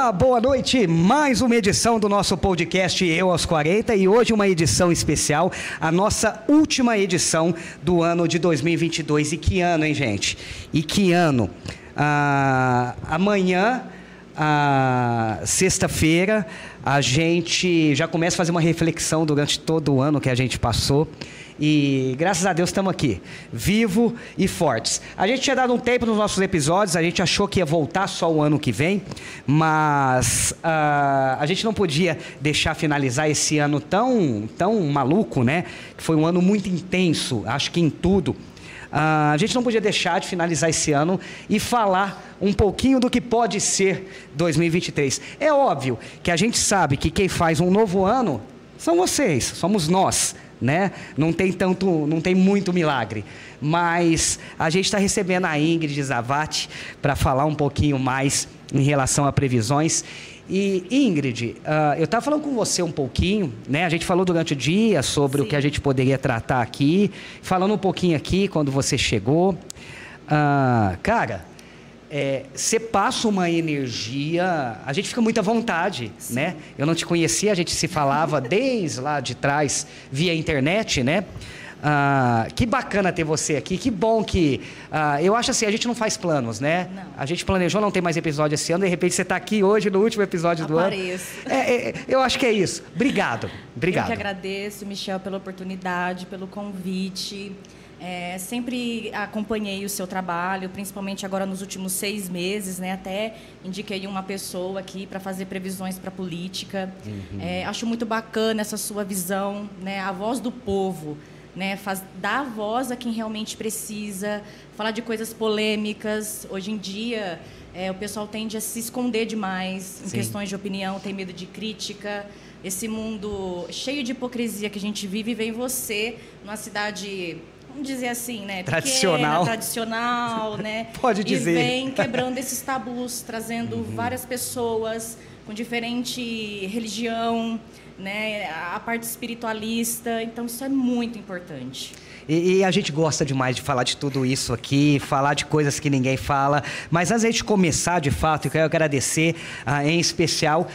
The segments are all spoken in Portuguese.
Olá, boa noite. Mais uma edição do nosso podcast Eu aos 40 e hoje uma edição especial, a nossa última edição do ano de 2022. E que ano, hein, gente? E que ano? Ah, amanhã, ah, sexta-feira, a gente já começa a fazer uma reflexão durante todo o ano que a gente passou. E graças a Deus estamos aqui, vivo e fortes. A gente tinha dado um tempo nos nossos episódios, a gente achou que ia voltar só o ano que vem, mas uh, a gente não podia deixar finalizar esse ano tão, tão maluco, né? Foi um ano muito intenso, acho que em tudo. Uh, a gente não podia deixar de finalizar esse ano e falar um pouquinho do que pode ser 2023. É óbvio que a gente sabe que quem faz um novo ano são vocês, somos nós né? Não tem tanto, não tem muito milagre. Mas a gente está recebendo a Ingrid Zavati para falar um pouquinho mais em relação a previsões. E Ingrid, uh, eu estava falando com você um pouquinho, né? A gente falou durante o dia sobre Sim. o que a gente poderia tratar aqui, falando um pouquinho aqui quando você chegou. Uh, cara, é, você passa uma energia, a gente fica muito à vontade, Sim. né? Eu não te conhecia, a gente se falava desde lá de trás via internet, né? Ah, que bacana ter você aqui, que bom que. Ah, eu acho assim, a gente não faz planos, né? Não. A gente planejou não ter mais episódio esse ano, de repente você está aqui hoje no último episódio Apareço. do ano. É, é, eu acho que é isso. Obrigado. Obrigado. Eu que agradeço, Michel, pela oportunidade, pelo convite. É, sempre acompanhei o seu trabalho, principalmente agora nos últimos seis meses, né? Até indiquei uma pessoa aqui para fazer previsões para a política. Uhum. É, acho muito bacana essa sua visão, né? A voz do povo, né? Faz, dar voz a quem realmente precisa, falar de coisas polêmicas. Hoje em dia, é, o pessoal tende a se esconder demais em Sim. questões de opinião, tem medo de crítica esse mundo cheio de hipocrisia que a gente vive, vem você numa cidade vamos dizer assim, né? Tradicional. Pequena, tradicional, né? Pode dizer. E vem quebrando esses tabus, trazendo uhum. várias pessoas com diferente religião, né? A parte espiritualista. Então, isso é muito importante. E, e, a gente gosta demais de falar de tudo isso aqui, falar de coisas que ninguém fala. Mas antes de começar, de fato, eu quero agradecer, ah, em especial,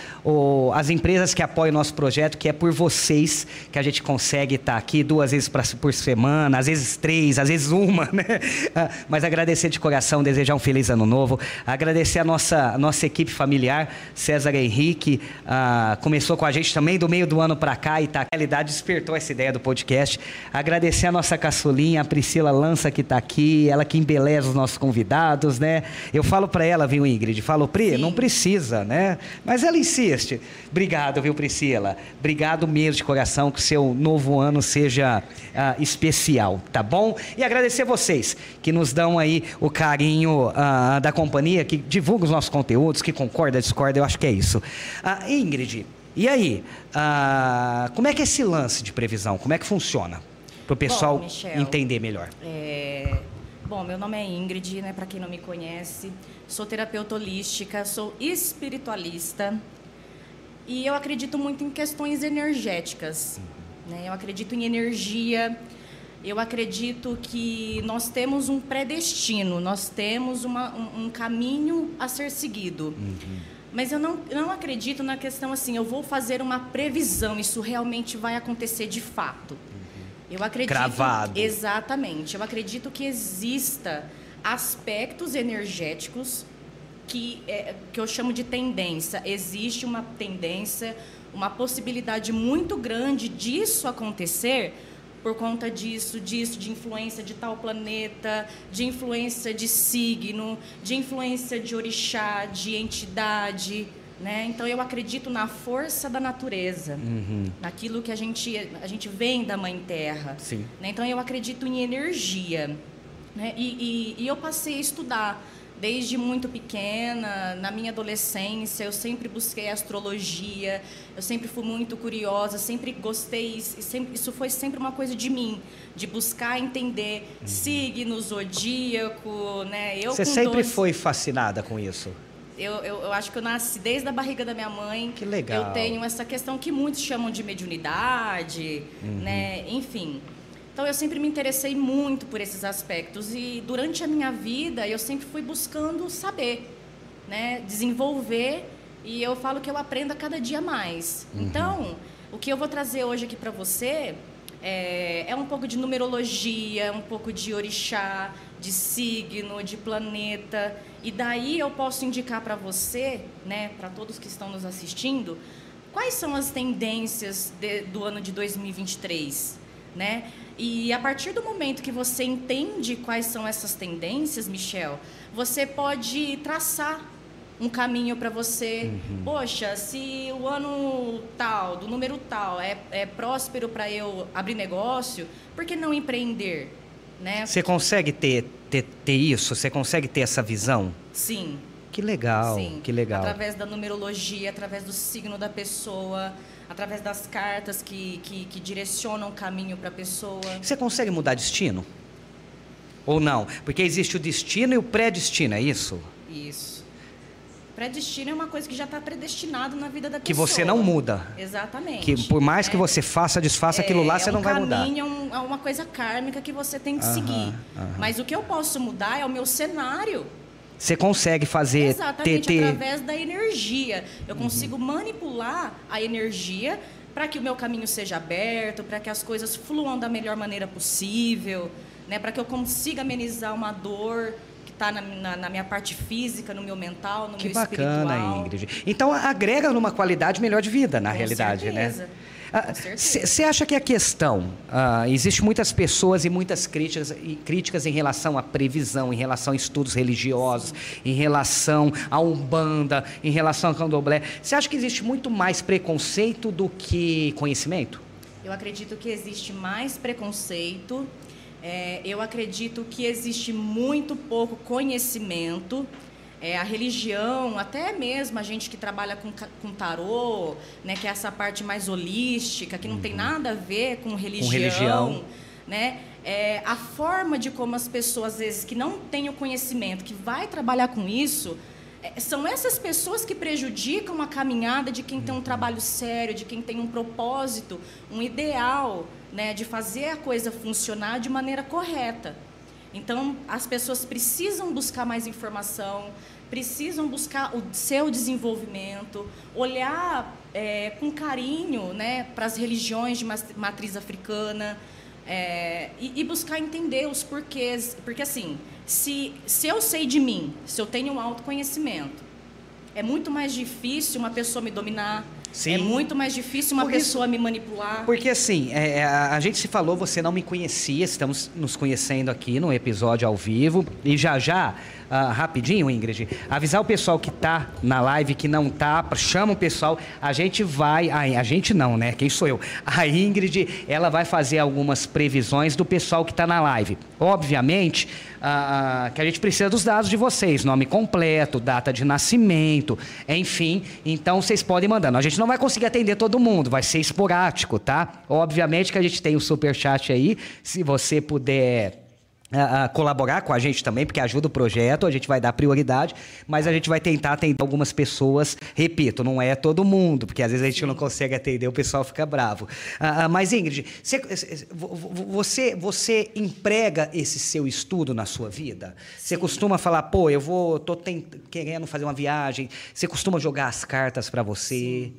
as empresas que apoiam o nosso projeto, que é por vocês que a gente consegue estar aqui duas vezes pra, por semana, às vezes três, às vezes uma, né? Ah, mas agradecer de coração, desejar um feliz ano novo. Agradecer a nossa, nossa equipe familiar, César Henrique, ah, começou com a gente também do meio do ano para cá e tá, despertou essa ideia do podcast. Agradecer a nossa caçulinha, a Priscila Lança, que está aqui, ela que embeleza os nossos convidados, né? Eu falo para ela, viu, Ingrid? Falo, Pri, Sim. não precisa, né? Mas ela insiste. Obrigado, viu, Priscila? Obrigado mesmo de coração, que o seu novo ano seja uh, especial, tá bom? E agradecer vocês que nos dão aí o carinho uh, da companhia, que divulga os nossos conteúdos, que concorda, discorda, eu acho que é isso. Uh, Ingrid, e aí, como é que é esse lance de previsão? Como é que funciona? para o pessoal bom, Michel, entender melhor. É... Bom, meu nome é Ingrid, né, para quem não me conhece. Sou terapeuta holística, sou espiritualista e eu acredito muito em questões energéticas. Né? Eu acredito em energia. Eu acredito que nós temos um predestino, nós temos uma, um, um, caminho a ser seguido. Uhum. Mas eu não, não acredito na questão assim, eu vou fazer uma previsão, isso realmente vai acontecer de fato. Eu acredito. Cravado. Exatamente. Eu acredito que exista aspectos energéticos que, é, que eu chamo de tendência. Existe uma tendência, uma possibilidade muito grande disso acontecer por conta disso, disso, de influência de tal planeta, de influência de signo, de influência de orixá, de entidade. Né? Então eu acredito na força da natureza, uhum. naquilo que a gente a gente vem da mãe terra. Né? Então eu acredito em energia, né? E, e, e, eu passei a estudar desde muito pequena. Na minha adolescência eu sempre busquei astrologia, eu sempre fui muito curiosa, sempre gostei. Sempre, isso foi sempre uma coisa de mim, de buscar entender uhum. signo, zodíaco, né? Eu Você sempre 12... foi fascinada com isso? Eu, eu, eu, acho que eu nasci desde a barriga da minha mãe. Que legal. Eu tenho essa questão que muitos chamam de mediunidade, uhum. né? Enfim. Então eu sempre me interessei muito por esses aspectos e durante a minha vida eu sempre fui buscando saber, né? Desenvolver E eu falo que eu aprendo a cada dia mais. Uhum. Então, o que eu vou trazer hoje aqui para você é, é, um pouco de numerologia, um pouco de orixá, de signo, de planeta. E daí eu posso indicar para você, né, para todos que estão nos assistindo, quais são as tendências de, do ano de 2023, né? E a partir do momento que você entende quais são essas tendências, Michel, você pode traçar um caminho para você. Uhum. Poxa, se o ano tal, do número tal, é, é próspero para eu abrir negócio, por que não empreender? Né? Você consegue ter, ter, ter isso? Você consegue ter essa visão? Sim. Que legal, Sim. que legal. Através da numerologia, através do signo da pessoa, através das cartas que, que, que direcionam o caminho para a pessoa. Você consegue mudar destino? Ou não? Porque existe o destino e o pré-destino, é isso? Isso. Predestino é uma coisa que já está predestinado na vida da que pessoa. Que você não muda. Exatamente. Que por mais é. que você faça, desfaça é, aquilo lá, você é um não vai mudar. É, um, é uma coisa kármica que você tem que uh -huh, seguir. Uh -huh. Mas o que eu posso mudar é o meu cenário. Você consegue fazer. Exatamente, ter, ter... através da energia. Eu consigo uhum. manipular a energia para que o meu caminho seja aberto, para que as coisas fluam da melhor maneira possível, né? para que eu consiga amenizar uma dor está na, na, na, minha parte física, no meu mental, no que meu bacana, espiritual. Ingrid. Então agrega numa qualidade melhor de vida, na Com realidade, né? certeza. né? Você ah, acha que a questão, uh, existe muitas pessoas e muitas críticas, e críticas em relação à previsão, em relação a estudos religiosos, Sim. em relação à Umbanda, em relação ao Candomblé. Você acha que existe muito mais preconceito do que conhecimento? Eu acredito que existe mais preconceito é, eu acredito que existe muito pouco conhecimento. É, a religião, até mesmo a gente que trabalha com, com tarô, né, que é essa parte mais holística, que não uhum. tem nada a ver com religião, com religião. né? É, a forma de como as pessoas, às vezes, que não têm o conhecimento, que vai trabalhar com isso, é, são essas pessoas que prejudicam a caminhada de quem tem um trabalho sério, de quem tem um propósito, um ideal, né, de fazer a coisa funcionar de maneira correta. Então, as pessoas precisam buscar mais informação, precisam buscar o seu desenvolvimento, olhar é, com carinho né, para as religiões de matriz africana é, e, e, buscar entender os porquês. Porque, assim, se, se eu sei de mim, se eu tenho um autoconhecimento, é muito mais difícil uma pessoa me dominar, Sim. É muito mais difícil uma Por pessoa isso, me manipular. Porque assim, é, é, a, a, gente se falou, você não me conhecia, estamos nos conhecendo aqui no episódio ao vivo. E já já uh, rapidinho, Ingrid, avisar o pessoal que tá na live, que não tá, chama o pessoal, a gente vai, a, a gente não, né? Quem sou eu? A Ingrid, ela vai fazer algumas previsões do pessoal que tá na live. Obviamente, uh, que a gente precisa dos dados de vocês, nome completo, data de nascimento, enfim. Então vocês podem mandando. A gente não vai conseguir atender todo mundo, vai ser esporádico, tá? Obviamente que a gente tem o super chat aí, se você puder a, colaborar com a gente também, porque ajuda o projeto, a gente vai dar prioridade, mas a gente vai tentar atender algumas pessoas. Repito, não é todo mundo, porque às vezes a gente não consegue atender, o pessoal fica bravo. Uh, mas, Ingrid, você, você, você emprega esse seu estudo na sua vida? Você costuma falar, pô, eu vou, tô tent, querendo fazer uma viagem. Você costuma jogar as cartas para você? Sim.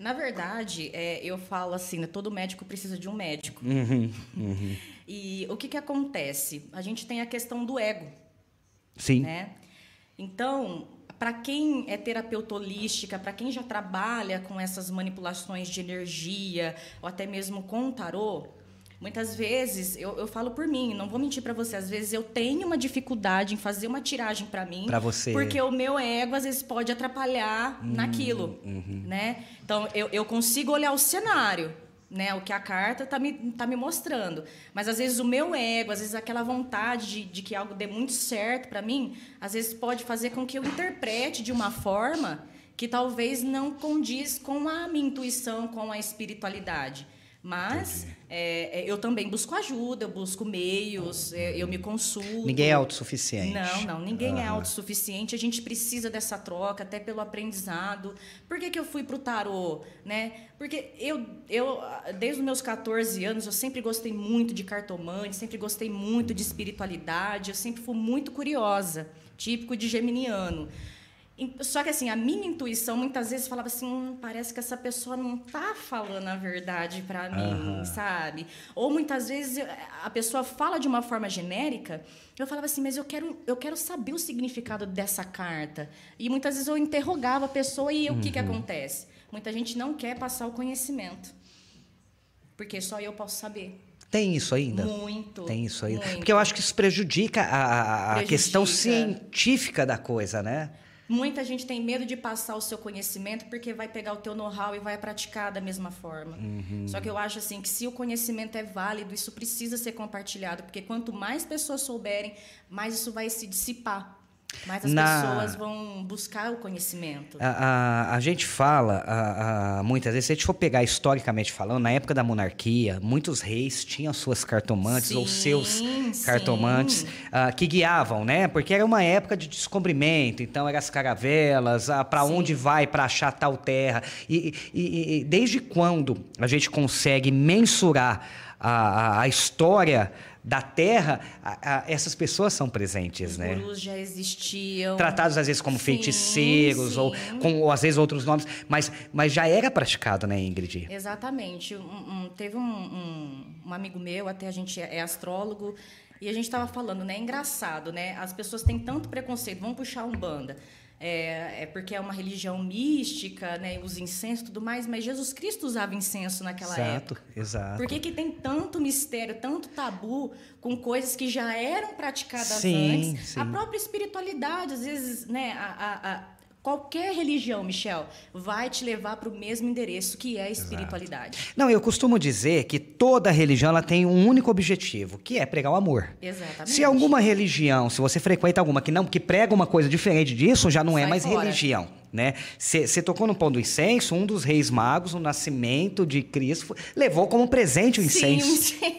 Na verdade, é, eu falo assim, né, todo médico precisa de um médico. Uhum, uhum. E o que, que acontece? A gente tem a questão do ego. Sim. Né? Então, para quem é terapeuta holística, para quem já trabalha com essas manipulações de energia, ou até mesmo com tarô, Muitas vezes, eu, eu falo por mim, não vou mentir para você, às vezes eu tenho uma dificuldade em fazer uma tiragem para mim. Para você. Porque o meu ego, às vezes, pode atrapalhar hum, naquilo. Uhum. Né? Então, eu, eu consigo olhar o cenário, né, o que a carta está me, tá me mostrando. Mas às vezes o meu ego, às vezes aquela vontade de, de que algo dê muito certo para mim, às vezes pode fazer com que eu interprete de uma forma que talvez não condiz com a minha intuição, com a espiritualidade. Mas é, é, eu também busco ajuda, eu busco meios, é, eu me consulto. Ninguém é autossuficiente. Não, não, ninguém é autossuficiente. A gente precisa dessa troca, até pelo aprendizado. Por que, que eu fui para o tarô? Né? Porque eu, eu, desde os meus 14 anos, eu sempre gostei muito de cartomante, sempre gostei muito de espiritualidade, eu sempre fui muito curiosa, típico de geminiano. Só que assim, a minha intuição muitas vezes falava assim, hum, parece que essa pessoa não tá falando a verdade para mim, uhum. sabe? Ou muitas vezes a pessoa fala de uma forma genérica, eu falava assim, mas eu quero, eu quero saber o significado dessa carta. E muitas vezes eu interrogava a pessoa e uhum. o que que uhum. acontece? Muita gente não quer passar o conhecimento. Porque só eu posso saber. Tem isso ainda? Muito. Tem isso ainda. Muito. Porque eu acho que isso prejudica a, a prejudica. questão científica da coisa, né? Muita gente tem medo de passar o seu conhecimento porque vai pegar o teu know-how e vai praticar da mesma forma. Uhum. Só que eu acho assim que se o conhecimento é válido, isso precisa ser compartilhado, porque quanto mais pessoas souberem, mais isso vai se dissipar. Mas as Na... pessoas vão buscar o conhecimento. A, a, a gente fala, a, muitas vezes, se a gente for pegar historicamente falando, na época da monarquia, muitos reis tinham suas cartomantes sim, ou seus cartomantes uh, que guiavam, né? Porque era uma época de descobrimento, então eram as caravelas, uh, para onde vai para achar tal terra. E, e, e desde quando a gente consegue mensurar a, a história da terra, a, a, essas pessoas são presentes, Os né? Gurus já existiam. Tratados às vezes como sim, feiticeiros sim. Ou, com, ou às vezes outros nomes, mas, mas já era praticado, né, Ingrid? Exatamente. Um, um, teve um, um, amigo meu, até a gente é astrólogo, e a gente estava falando, né? É engraçado, né? As pessoas têm tanto preconceito, vão puxar um banda é, é, porque é uma religião mística, né, os incensos e tudo mais, mas Jesus Cristo usava incenso naquela exato, época. Exato, Por que, que tem tanto mistério, tanto tabu com coisas que já eram praticadas sim, antes? Sim. A própria espiritualidade, às vezes, né, a, a, a Qualquer religião, Michel, vai te levar para o mesmo endereço, que é a espiritualidade. Exato. Não, eu costumo dizer que toda religião ela tem um único objetivo, que é pregar o amor. Exatamente. Se alguma religião, se você frequenta alguma que não que prega uma coisa diferente disso, já não é Sai é mais fora. religião. Né? Você tocou no pão do incenso, um dos reis magos, o nascimento de Cristo, levou como presente o incenso. Sim,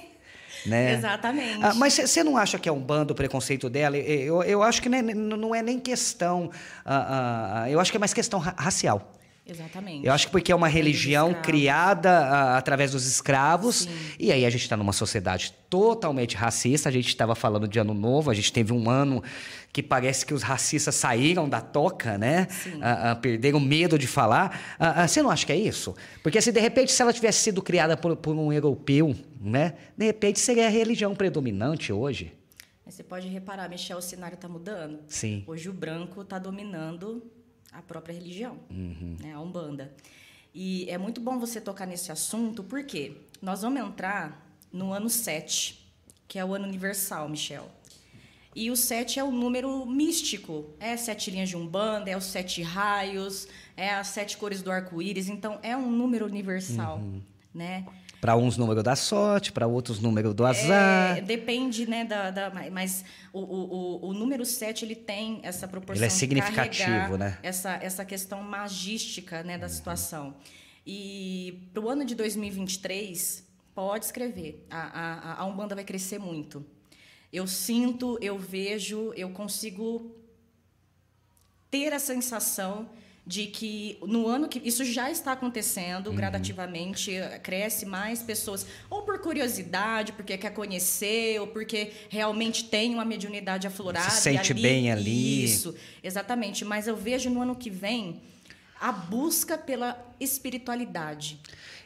né? Exatamente. Ah, mas você não acha que é um bando o preconceito dela? Eu, eu acho que não é nem questão. Uh, uh, eu acho que é mais questão ra racial. Exatamente. Eu acho que porque é uma religião criada uh, através dos escravos. Sim. E aí a gente está numa sociedade totalmente racista. A gente estava falando de ano novo, a gente teve um ano que parece que os racistas saíram da toca, né? Uh, uh, perderam medo de falar. você não acha que é isso? Porque se de repente, se ela tivesse sido criada por, por um europeu, né? De repente seria a religião predominante hoje. Você pode reparar, Michel, o cenário está mudando. Sim. Hoje o branco está dominando a própria religião, uhum. né, a Umbanda. E é muito bom você tocar nesse assunto, porque nós vamos entrar no ano 7, que é o ano universal, Michel. E o 7 é o número místico. É sete linhas de Umbanda, é os sete raios, é as sete cores do arco-íris. Então, é um número universal, uhum. né? Para uns número da sorte, para outros número do azar. É, depende, né? Da, da mas o, o, o, número 7 ele tem essa proporção. Ele é significativo, né? Essa, essa questão magística né, da uhum. situação. E para o ano de 2023, pode escrever. A, a, a Umbanda vai crescer muito. Eu sinto, eu vejo, eu consigo ter a sensação de que no ano que isso já está acontecendo uhum. gradativamente cresce mais pessoas ou por curiosidade porque quer conhecer ou porque realmente tem uma mediunidade aflorada se sente ali, bem ali isso exatamente mas eu vejo no ano que vem a busca pela espiritualidade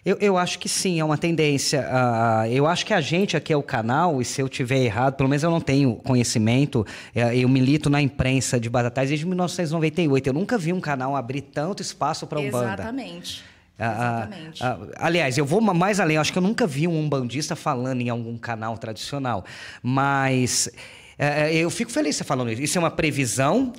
eu, eu acho que sim, é uma tendência. Uh, eu acho que a gente aqui é o canal, e se eu tiver errado, pelo menos eu não tenho conhecimento, é, eu milito na imprensa de Batatais desde 1998. Eu nunca vi um canal abrir tanto espaço para Umbanda. Exatamente. Exatamente. Uh, aliás, eu vou mais além. Eu acho que eu nunca vi um umbandista falando em algum canal tradicional. Mas uh, eu fico feliz você falando isso. Isso é uma previsão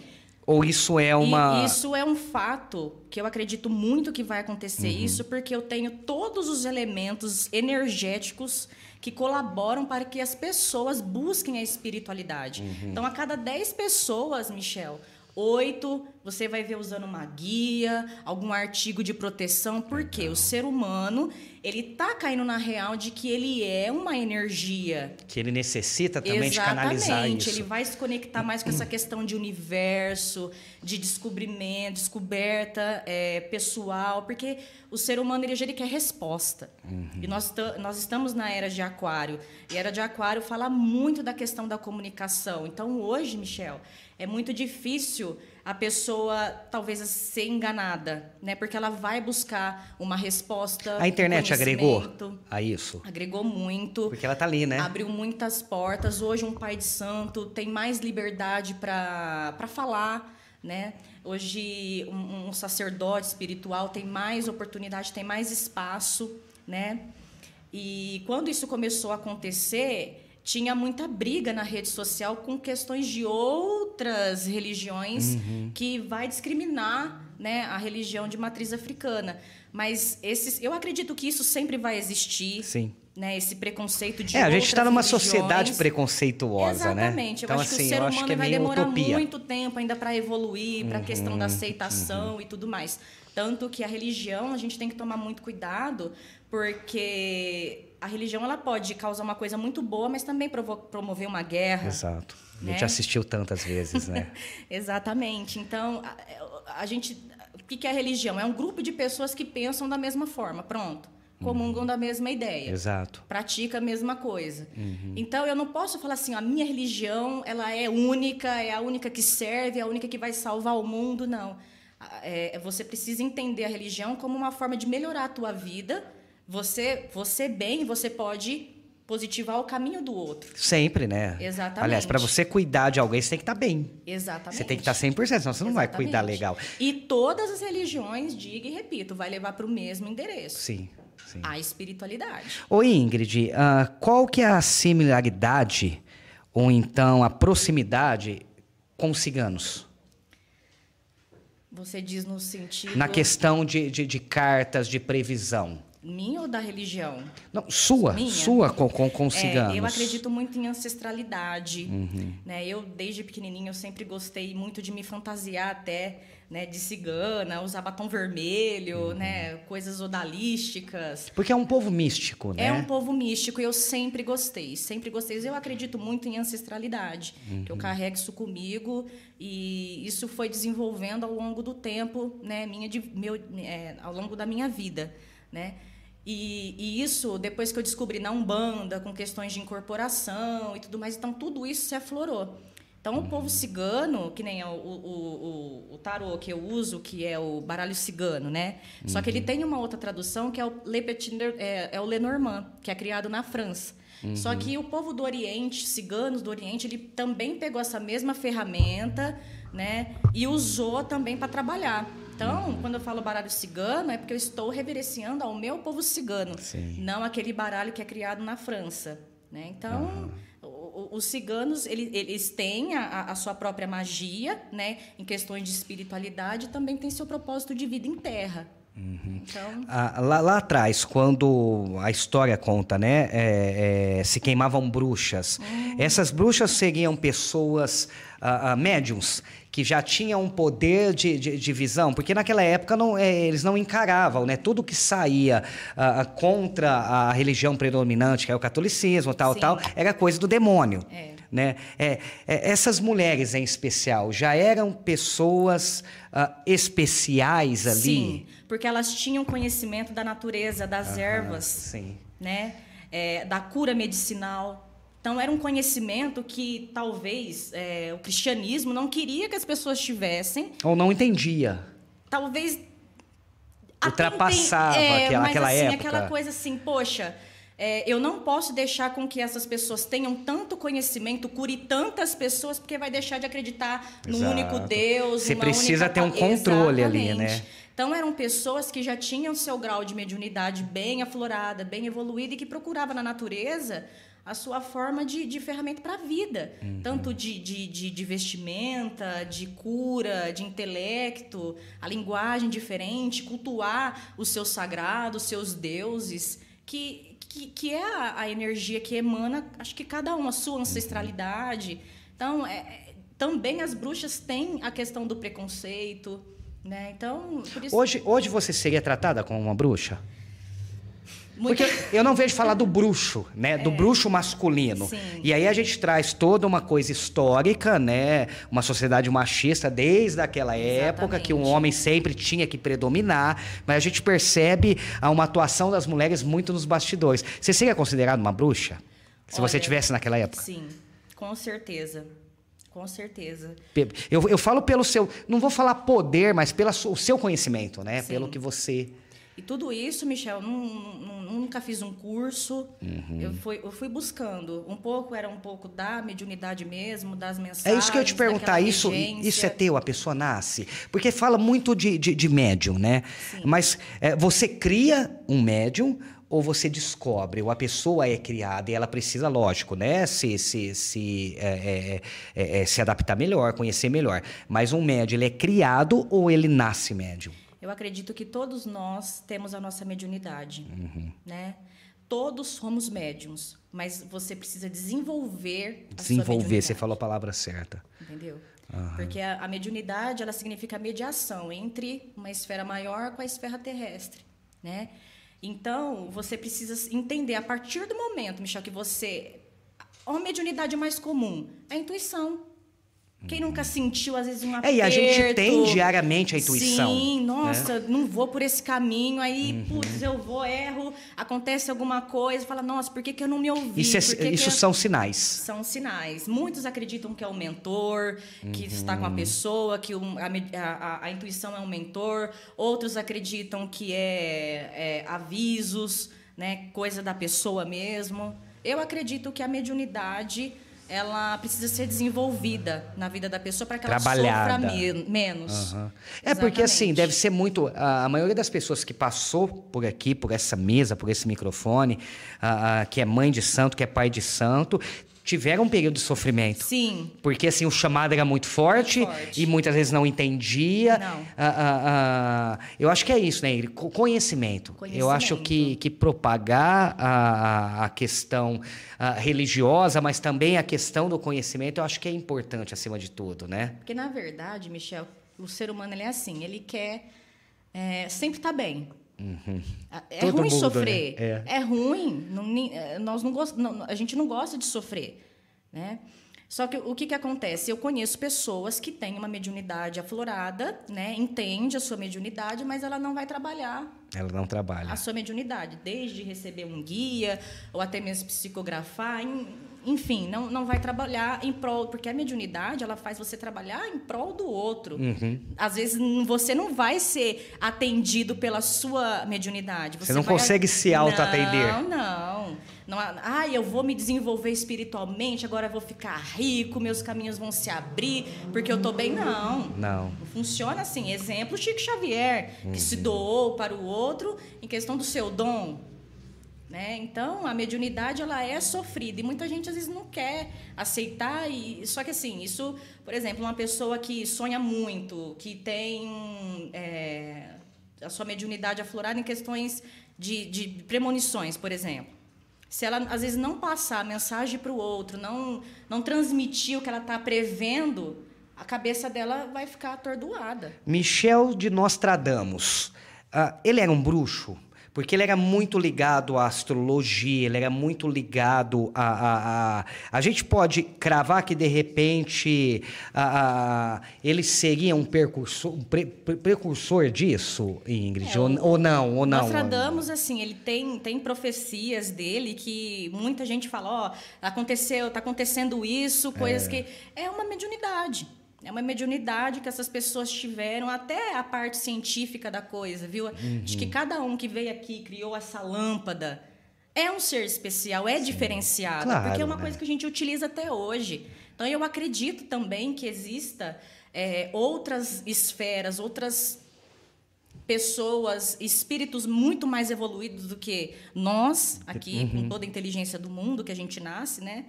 ou isso é uma. E isso é um fato que eu acredito muito que vai acontecer uhum. isso, porque eu tenho todos os elementos energéticos que colaboram para que as pessoas busquem a espiritualidade. Uhum. Então, a cada 10 pessoas, Michel, oito você vai ver usando uma guia, algum artigo de proteção, porque Legal. o ser humano, ele tá caindo na real de que ele é uma energia. Que ele necessita também Exatamente. de canalizar isso. Ele vai se conectar mais com essa questão de universo, de descobrimento, descoberta é, pessoal, porque o ser humano, ele, ele quer resposta. Uhum. E nós, nós estamos na era de aquário, e a era de aquário fala muito da questão da comunicação. Então, hoje, Michel, é muito difícil a pessoa talvez ser enganada, né? Porque ela vai buscar uma resposta. A internet um agregou a isso? Agregou muito. Porque ela tá ali, né? Abriu muitas portas. Hoje um pai de santo tem mais liberdade para falar, né? Hoje um, um sacerdote espiritual tem mais oportunidade, tem mais espaço, né? E quando isso começou a acontecer, tinha muita briga na rede social com questões de outras religiões Uhum. que vai discriminar né, a religião de matriz africana. Mas esses, eu acredito que isso sempre vai existir. Sim. Né, esse preconceito de É, a gente está numa religiões. sociedade preconceituosa, né? Exatamente. Eu Então, acho que assim, o ser eu humano acho que é vai demorar utopia. Uhum, muito tempo ainda para evoluir, para a questão da aceitação e tudo mais. Tanto que a religião, a gente tem que tomar muito cuidado, porque a religião ela pode causar uma coisa muito boa, mas também promover uma guerra. Exato. A Né? gente assistiu tantas vezes, né? Exatamente. Então, a, a gente. O que que é a religião? É um grupo de pessoas que pensam da mesma forma. Pronto. Comungam da mesma ideia. Exato. pratica a mesma coisa. Uhum. Então eu não posso falar assim, a minha religião ela é única, é a única que serve, é a única que vai salvar o mundo, não. É, você precisa entender a religião como uma forma de melhorar a tua vida. Você, você bem, você pode positivar o caminho do outro. Sempre, né? Exatamente. Aliás, para você cuidar de alguém, você tem que estar bem. Exatamente. Você tem que estar 100%, senão você não vai cuidar Exatamente. legal. E todas as religiões, diga e repito, vai levar para o mesmo endereço. Sim, sim. A espiritualidade. Ô Ingrid, ah, qual que é a similaridade ou então a proximidade com os ciganos? Você diz no sentido Na questão de, de, de cartas de previsão. Minha ou da religião? Não, sua, Minha? sua com, com, com É, ciganos. Uhum. eu acredito muito em ancestralidade. Né? Eu, desde pequenininho, eu sempre gostei muito de me fantasiar até né, de cigana, usar batom vermelho, Uhum. né, coisas odalísticas. Porque é um povo místico, né? É um povo místico e eu sempre gostei, sempre gostei. Eu acredito muito em ancestralidade, que Uhum. eu carrego isso comigo e isso foi desenvolvendo ao longo do tempo, né, minha, de- meu, é, ao longo da minha vida, né? E, e isso, depois que eu descobri na Umbanda, com questões de incorporação e tudo mais, então tudo isso se aflorou. Então, o povo cigano, que nem o, o, o, o tarô que eu uso, que é o baralho cigano, né? Só que ele tem uma outra tradução, que é o Le Petit, é, é o Lenormand, que é criado na França. Só que o povo do Oriente, ciganos do Oriente, ele também pegou essa mesma ferramenta, né? E usou também para trabalhar. Então, quando eu falo baralho cigano, é porque eu estou reverenciando ao meu povo cigano, Sim. não aquele baralho que é criado na França. Né? Então, o- os ciganos ele- eles têm a, a sua própria magia, né? em questões de espiritualidade, também tem seu propósito de vida em terra. Então, Ah, lá, lá atrás, quando a história conta, né, é, é, se queimavam bruxas. Essas bruxas seriam pessoas ah, ah, médiums que já tinham um poder de, de, de visão, porque naquela época não, é, eles não encaravam, né, tudo que saía contra a religião predominante, que é o catolicismo, tal, Sim. tal, era coisa do demônio. É. Né? É, é, essas mulheres em especial já eram pessoas ah, especiais ali. sim, porque elas tinham conhecimento da natureza, das ervas, Sim. né? É, da cura medicinal. Então, era um conhecimento que talvez é, o cristianismo não queria que as pessoas tivessem, Ou não entendia. talvez Ultrapassava enten- aquela- mas, aquela assim, época. aquela coisa assim, poxa, é, eu não posso deixar com que essas pessoas tenham tanto conhecimento, cure tantas pessoas, porque vai deixar de acreditar no Exato. único Deus. Você precisa única ter um controle ali, Exatamente. né? Então eram pessoas que já tinham seu grau de mediunidade bem aflorada, bem evoluída e que procurava na natureza a sua forma de, de ferramenta para a vida, Uhum. tanto de, de, de, de vestimenta, de cura, de intelecto, a linguagem diferente, cultuar o seu sagrado, os seus deuses, que, que, que é a, a energia que emana, acho que cada um, a sua ancestralidade. Então, é, é, também as bruxas têm a questão do preconceito, né? Então. Hoje, hoje você seria tratada como uma bruxa? Muito- É. Porque eu não vejo falar do bruxo, né? Do bruxo masculino. Sim. E aí a gente traz toda uma coisa histórica, né? Uma sociedade machista desde aquela época que o Exatamente. homem sempre tinha que predominar, mas a gente percebe uma atuação das mulheres muito nos bastidores. Você seria considerado uma bruxa? Se você Olha, tivesse naquela época? Sim, com certeza. Com certeza. Eu, eu falo pelo seu, não vou falar poder, mas pelo seu conhecimento, né? Sim. Pelo que você e tudo isso, Michel, nunca fiz um curso. Uhum. Eu, fui, eu fui buscando. Um pouco era um pouco da mediunidade mesmo, das mensagens. É isso que eu te perguntar. Isso, isso é teu, a pessoa nasce? Porque fala muito de, de, de médium, né? Sim. Mas é, você cria um médium ou você descobre, ou a pessoa é criada e ela precisa, lógico, né, se, se, se, é, é, é, é se adaptar melhor, conhecer melhor. Mas um médium, ele é criado ou ele nasce médium? Eu acredito que todos nós temos a nossa mediunidade, uhum. né? Todos somos médiums, mas você precisa desenvolver Desenvolver, você falou a palavra certa. Entendeu? Uhum. Porque a, a mediunidade, ela significa mediação entre uma esfera maior com a esfera terrestre, né? Então, você precisa entender, a partir do momento, Michel, que você... A mediunidade mais comum, a intuição. Quem nunca sentiu, às vezes, um aperto? É, e a gente tem diariamente a intuição. Sim, né? nossa, né? não vou por esse caminho, aí, uhum. putz, eu vou, erro, acontece alguma coisa, fala, nossa, por que, que eu não me ouvi? Isso, é, isso são sinais. São sinais. Muitos acreditam que é o mentor, que uhum. está com a pessoa, que um, a, a, a, intuição é um mentor. Outros acreditam que é, é avisos, né, coisa da pessoa mesmo. Eu acredito que a mediunidade ela precisa ser desenvolvida na vida da pessoa para que ela sofra me menos. Uhum. É porque assim, deve ser muito. A, maioria das pessoas que passou por aqui, por essa mesa, por esse microfone, que é mãe de santo, que é pai de santo, tiveram um período de sofrimento. Sim. Porque assim, o chamado era muito forte, muito forte. e muitas vezes não entendia. Não. Ah, ah, ah, eu acho que é isso, né? Conhecimento. Conhecimento. Eu acho que, que propagar a, a questão religiosa, mas também a questão do conhecimento, eu acho que é importante acima de tudo, né? Porque, na verdade, Michel, o ser humano ele é assim, ele quer é, sempre estar tá bem. Uhum. É Todo ruim mundo, sofrer. Né? É. é. ruim. Não, é, nós não, gost, não, a gente não gosta de sofrer. Né? Só que o que, que acontece? Eu conheço pessoas que têm uma mediunidade aflorada, né? entende a sua mediunidade, mas ela não vai trabalhar. Ela não trabalha. A sua mediunidade, desde receber um guia, ou até mesmo psicografar, enfim, não, não vai trabalhar em prol, porque a mediunidade ela faz você trabalhar em prol do outro. Uhum. Às vezes você não vai ser atendido pela sua mediunidade. Você, você não vai... consegue se auto-atender. Não, não. Não, ah, eu vou me desenvolver espiritualmente, agora eu vou ficar rico, meus caminhos vão se abrir, porque eu estou bem. Não. Não. Funciona assim. Exemplo, Chico Xavier, uhum. que se doou para o outro em questão do seu dom. Né? Então, a mediunidade ela é sofrida e muita gente às vezes não quer aceitar. E, só que assim, isso, por exemplo, uma pessoa que sonha muito, que tem é, a sua mediunidade aflorada em questões de, de premonições, por exemplo. Se ela às vezes não passar a mensagem para o outro, não, não transmitir o que ela está prevendo, a cabeça dela vai ficar atordoada. Michel de Nostradamus, uh, ele era um bruxo? Porque ele era muito ligado à astrologia, ele era muito ligado a. A, a, a gente pode cravar que, de repente, a, a ele seria um, percursor, um pre, pre, precursor disso, Ingrid? É, ou, ou, não? Ou não? Nostradamus, assim, ele tem, tem profecias dele que muita gente fala: ó, oh, aconteceu, está acontecendo isso, coisas é. que. É uma mediunidade. É uma mediunidade que essas pessoas tiveram, até a parte científica da coisa, viu? Uhum. Acho que cada um que veio aqui criou essa lâmpada é um ser especial, é Sim. diferenciado, claro, porque é uma né? coisa que a gente utiliza até hoje. Então, eu acredito também que exista é, outras esferas, outras pessoas, espíritos muito mais evoluídos do que nós, aqui, uhum. com toda a inteligência do mundo que a gente nasce, né?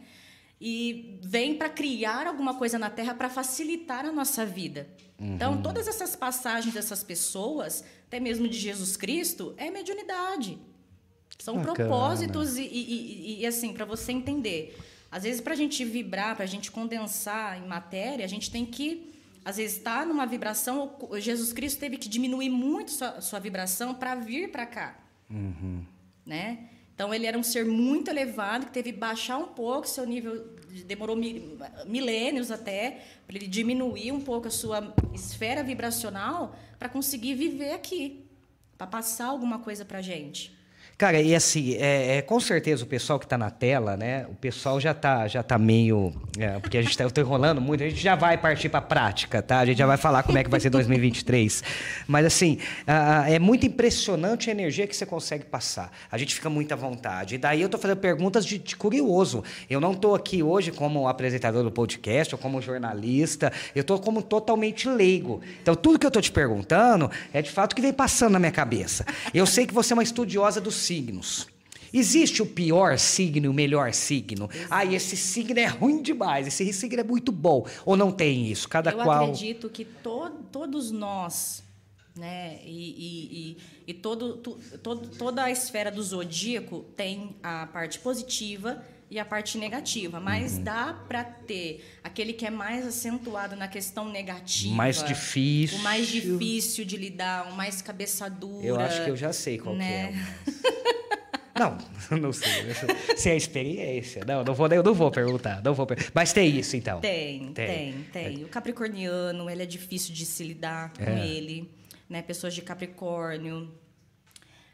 E vem para criar alguma coisa na Terra para facilitar a nossa vida. Uhum. Então, todas essas passagens dessas pessoas, até mesmo de Jesus Cristo, é mediunidade. São Bacana. propósitos e, e, e, e assim, para você entender. Às vezes, para a gente vibrar, para a gente condensar em matéria, a gente tem que, às vezes, estar tá numa vibração. Jesus Cristo teve que diminuir muito sua, sua vibração para vir para cá. Uhum. Né? Então, ele era um ser muito elevado, que teve que baixar um pouco seu nível, demorou milênios até, para ele diminuir um pouco a sua esfera vibracional para conseguir viver aqui, para passar alguma coisa para gente. Cara, e assim, é, é, com certeza o pessoal que está na tela, né? O pessoal já está já tá meio. É, porque a gente está enrolando muito, a gente já vai partir para a prática, tá? A gente já vai falar como é que vai ser 2023. Mas assim, é muito impressionante a energia que você consegue passar. A gente fica muito à vontade. E daí eu estou fazendo perguntas de, de curioso. Eu não estou aqui hoje como apresentador do podcast ou como jornalista, eu estou como totalmente leigo. Então, tudo que eu estou te perguntando é de fato que vem passando na minha cabeça. Eu sei que você é uma estudiosa dos signos. Existe o pior signo e o melhor signo? Ah, esse signo é ruim demais, esse signo é muito bom. Ou não tem isso? Cada Eu qual. Eu acredito que to todos nós, né, e, e, e, e todo, tu, todo, toda a esfera do zodíaco tem a parte positiva e a parte negativa, mas uhum. dá para ter aquele que é mais acentuado na questão negativa, mais difícil, o mais difícil de lidar, o mais cabeça dura. Eu acho que eu já sei qual né? é. Não, não sei. Se é experiência. Não, não vou, eu não vou perguntar. Não vou Mas tem isso, então? Tem, tem, tem. tem. O capricorniano, ele é difícil de se lidar é. com ele. Né? Pessoas de Capricórnio.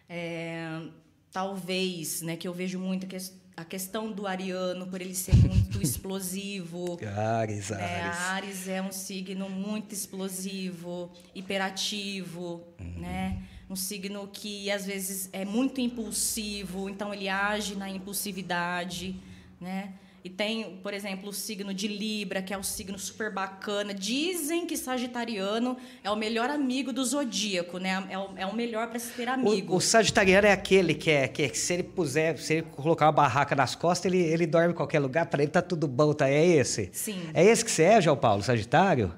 É, talvez, né, que eu vejo muito que a questão do ariano, por ele ser muito explosivo. Ares, Ares. É, Ares é um signo muito explosivo, hiperativo, uhum. né? Um signo que às vezes é muito impulsivo, então ele age na impulsividade, né? E tem, por exemplo, o signo de Libra, que é um signo super bacana. Dizem que Sagitariano é o melhor amigo do zodíaco, né? É o, é o melhor para se ter amigo. O, o, Sagitariano é aquele que é que se ele puser, se ele colocar uma barraca nas costas, ele, ele dorme em qualquer lugar, para ele tá tudo bom, tá? É esse? Sim. É esse que você é, João Paulo, Sagitário?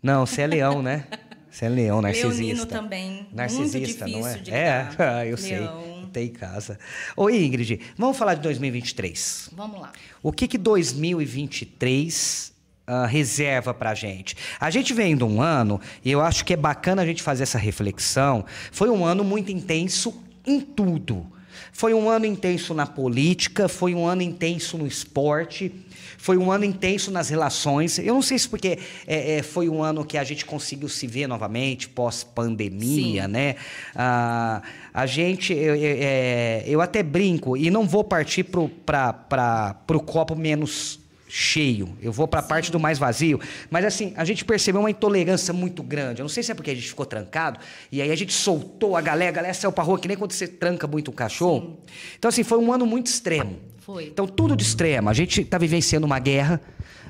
Não, você é leão, né? Você é leão, narcisista. Leonino também. Narcisista, não é? É, eu leão. sei tem em casa. Ô Ingrid, vamos falar de 2023. Vamos lá. O que que 2023 uh, ah, reserva para a gente? A gente vem de um ano, e eu acho que é bacana a gente fazer essa reflexão, foi um ano muito intenso em tudo. Foi um ano intenso na política, foi um ano intenso no esporte, foi um ano intenso nas relações. Eu não sei se porque é, é, foi um ano que a gente conseguiu se ver novamente, pós-pandemia, né? Ah, a gente, eu, é, eu até brinco, e não vou partir para o copo menos cheio. Eu vou para a parte do mais vazio. Mas assim, a gente percebeu uma intolerância muito grande. Eu não sei se é porque a gente ficou trancado e aí a gente soltou a galera, a galera saiu para rua que nem quando você tranca muito o cachorro. Sim. Então assim, foi um ano muito extremo. Foi. Então tudo de extremo. A gente está vivenciando uma guerra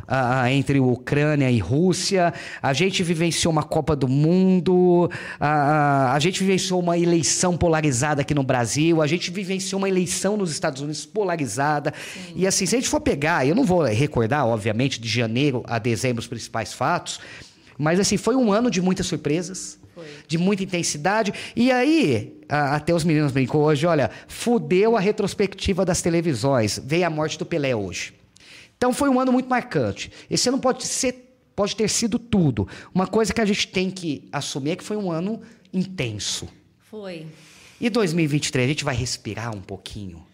uh, entre Ucrânia e Rússia, a gente vivenciou uma Copa do Mundo, uh, a gente vivenciou uma eleição polarizada aqui no Brasil, a gente vivenciou uma eleição nos Estados Unidos polarizada. Sim. E assim, se a gente for pegar, eu não vou recordar, obviamente, de janeiro a dezembro os principais fatos, mas assim, foi um ano de muitas surpresas. Foi. De muita intensidade. E aí, até os meninos brincou hoje, olha, fudeu a retrospectiva das televisões. Veio a morte do Pelé hoje. Então foi um ano muito marcante. Esse ano pode ser, pode ter sido tudo. Uma coisa que a gente tem que assumir é que foi um ano intenso. Foi. E 2023 a gente vai respirar um pouquinho?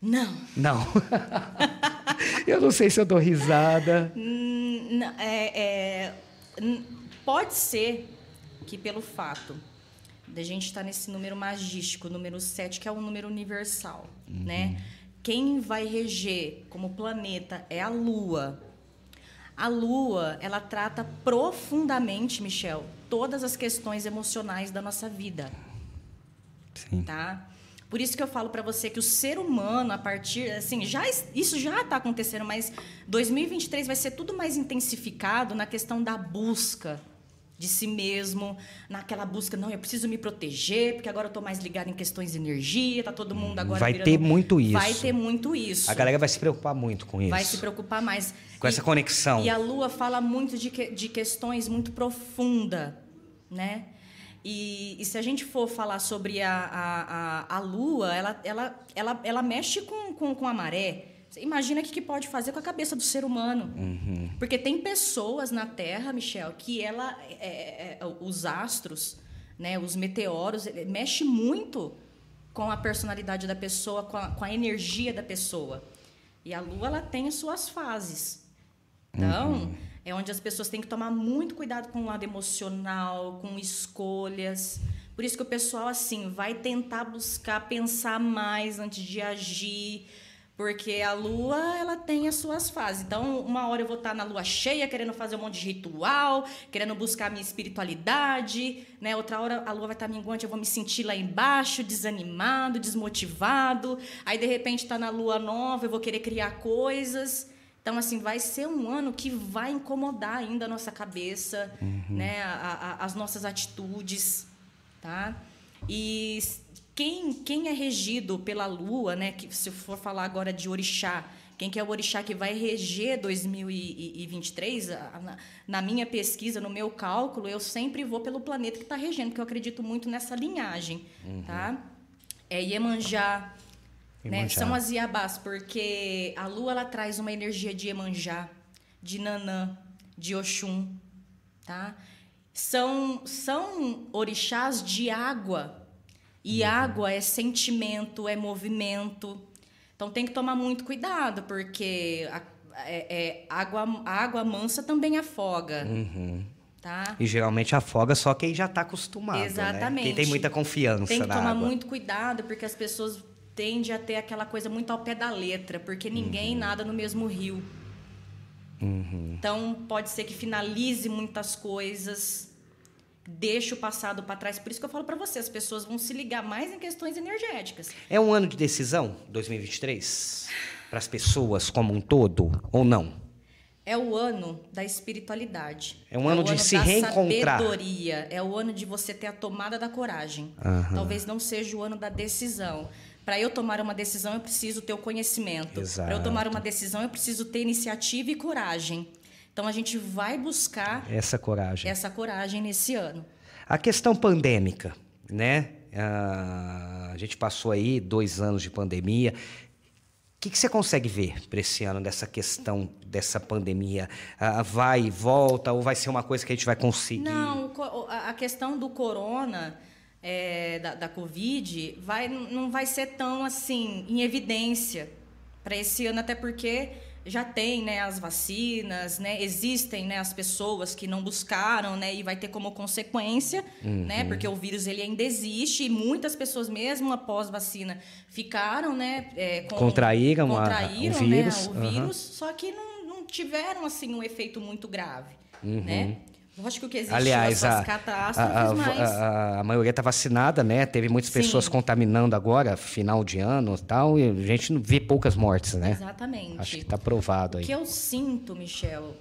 Não. Não. eu não sei se eu dou risada. Hum, é, é, pode ser que pelo fato de a gente estar nesse número magístico, número 7, que é um número universal, uhum. né? Quem vai reger como planeta é a Lua. A Lua, ela trata profundamente, Michel, todas as questões emocionais da nossa vida. Sim. Tá? Por isso que eu falo para você que o ser humano, a partir. Assim, já, isso já está acontecendo, mas 2023 vai ser tudo mais intensificado na questão da busca de si mesmo, naquela busca, não, eu preciso me proteger, porque agora eu estou mais ligado em questões de energia, tá todo mundo agora Vai virando... ter muito isso. Vai ter muito isso. A galera vai se preocupar muito com isso. Vai se preocupar mais. Com e, essa conexão. E a Lua fala muito de, que, de questões muito profundas, né? E, e, se a gente for falar sobre a, a, a, a Lua, ela, ela, ela, ela mexe com, com, com a maré. Você imagina o que, que pode fazer com a cabeça do ser humano. Uhum. Porque tem pessoas na Terra, Michel, que ela, é, é, é os astros, né, os meteoros, mexe muito com a personalidade da pessoa, com a, com a, energia da pessoa. E a Lua ela tem as suas fases. Então, uhum. é onde as pessoas têm que tomar muito cuidado com o lado emocional, com escolhas, Por isso que o pessoal, assim, vai tentar buscar pensar mais antes de agir. Porque a lua, ela tem as suas fases. Então, uma hora eu vou estar na lua cheia, querendo fazer um monte de ritual, querendo buscar a minha espiritualidade, né? Outra hora a lua vai estar minguante, eu vou me sentir lá embaixo, desanimado, desmotivado. Aí, de repente, está na lua nova, eu vou querer criar coisas. Então, assim, vai ser um ano que vai incomodar ainda a nossa cabeça, uhum. né? A, a, as nossas atitudes, tá? E quem, quem é regido pela lua, né? Que se for falar agora de orixá, quem que é o orixá que vai reger 2023, na, minha pesquisa, no meu cálculo, eu sempre vou pelo planeta que está regendo, porque eu acredito muito nessa linhagem, uhum. tá? É Iemanjá, né? São as Iabás, porque a lua ela traz uma energia de Iemanjá, de Nanã, de Oxum, tá? São, são orixás de água, e uhum. água é sentimento, é movimento. Então tem que tomar muito cuidado, porque a, é, é, água, água mansa também afoga. Uhum. Tá? E geralmente afoga só quem já está acostumado. Exatamente. Né? Quem tem muita confiança. Tem que tomar água. muito cuidado, porque as pessoas tendem a ter aquela coisa muito ao pé da letra, porque ninguém uhum. nada no mesmo rio. Uhum. Então pode ser que finalize muitas coisas deixa o passado para trás. Por isso que eu falo para você, as pessoas vão se ligar mais em questões energéticas. É um ano de decisão, 2023, para as pessoas como um todo ou não? É o ano da espiritualidade. É um ano é de ano se da reencontrar. Sabedoria. É o ano de você ter a tomada da coragem. Talvez não seja o ano da decisão. Para eu tomar uma decisão, eu preciso ter o conhecimento. Para eu tomar uma decisão, eu preciso ter iniciativa e coragem. Então a gente vai buscar essa coragem. Essa coragem nesse ano. A questão pandêmica, né? a gente passou aí dois anos de pandemia. O que, que você consegue ver para esse ano dessa questão dessa pandemia? vai e volta ou vai ser uma coisa que a gente vai conseguir? Não, a questão do corona, é, da, da Covid, vai, não vai ser tão assim em evidência para esse ano, até porque já tem né, as vacinas, né, existem né, as pessoas que não buscaram né, e vai ter como consequência, uhum. né, porque o vírus ele ainda existe e muitas pessoas mesmo após vacina ficaram, né, é, com, contraíram, contraíram a, o vírus, né, o vírus uhum. só que não, não, tiveram assim um efeito muito grave, uhum. né? Lógico que existem Aliás, essas a, catástrofes, a, a, mas... A, maioria está vacinada, né? Teve muitas pessoas contaminando agora, final de ano e tal, e a gente vê poucas mortes, né? Exatamente. Acho que está provado aí. O que eu sinto, Michel,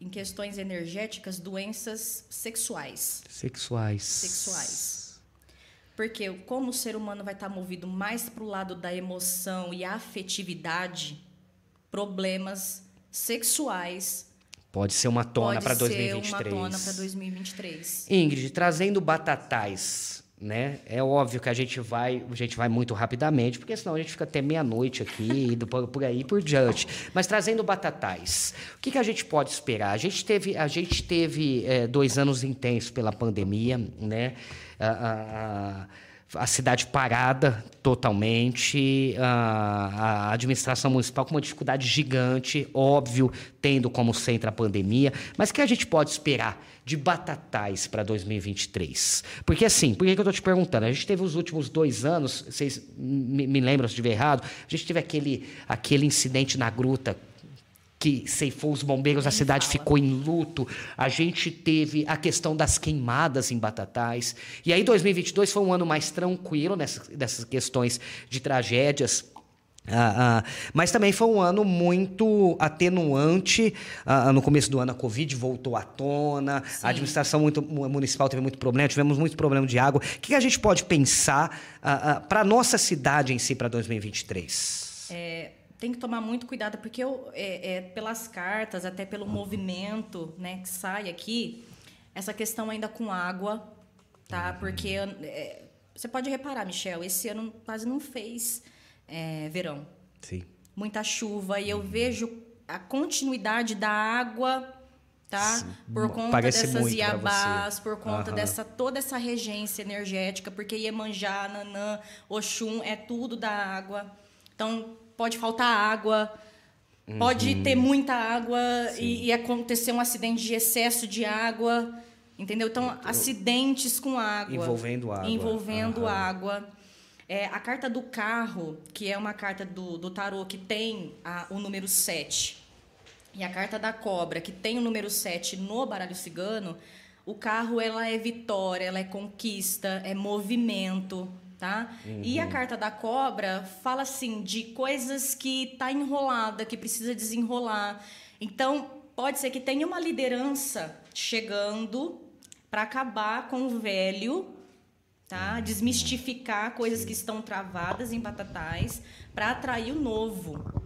em questões energéticas, doenças sexuais. Sexuais. Sexuais. Porque como o ser humano vai estar tá movido mais para o lado da emoção e afetividade, problemas sexuais Pode ser uma tona para 2023. Pode ser uma tona para 2023. Ingrid, trazendo batatais, né? É óbvio que a gente vai, a gente vai muito rapidamente, porque senão a gente fica até meia-noite aqui, indo por, por aí por diante. Mas trazendo batatais, o que, que a gente pode esperar? A gente teve, a gente teve é, dois anos intensos pela pandemia, né? a, a cidade parada totalmente, a, administração municipal com uma dificuldade gigante, óbvio, tendo como centro a pandemia, mas que a gente pode esperar de batatais para 2023? Porque assim, por que, eu estou te perguntando? A gente teve os últimos dois anos, vocês me, me lembram se estiver errado, a gente teve aquele, aquele incidente na gruta que ceifou os bombeiros, a cidade ficou em luto. A gente teve a questão das queimadas em Batatais. E aí 2022 foi um ano mais tranquilo nessas, nessas questões de tragédias. Ah, ah, mas também foi um ano muito atenuante. Ah, no começo do ano, a Covid voltou à tona, Sim. a administração muito, municipal teve muito problema, tivemos muito problema de água. O que a gente pode pensar para a nossa cidade em si para 2023? É, tem que tomar muito cuidado, porque eu, é, é, pelas cartas, até pelo movimento né, que sai aqui, essa questão ainda com água, tá? Porque é, você pode reparar, Michel, esse ano quase não fez é, verão. Sim. Muita chuva, e eu vejo a continuidade da água tá? Por conta Parece dessas iabás, por conta uhum. dessa toda essa regência energética, porque Iemanjá, Nanã, Oxum é tudo da água. Então, pode faltar água, uhum. pode ter muita água e, e, acontecer um acidente de excesso de água. Entendeu? Então, acidentes com água. Envolvendo água. Envolvendo água. É, a carta do carro, que é uma carta do, do tarô que tem a, o número 7, e a carta da cobra, que tem o número 7 no baralho cigano, o carro ela é vitória, ela é conquista, é movimento, tá? Uhum. E a carta da cobra fala assim de coisas que tá enrolada, que precisa desenrolar. Então, pode ser que tenha uma liderança chegando para acabar com o velho, tá? Desmistificar coisas que estão travadas em batatais para atrair o novo.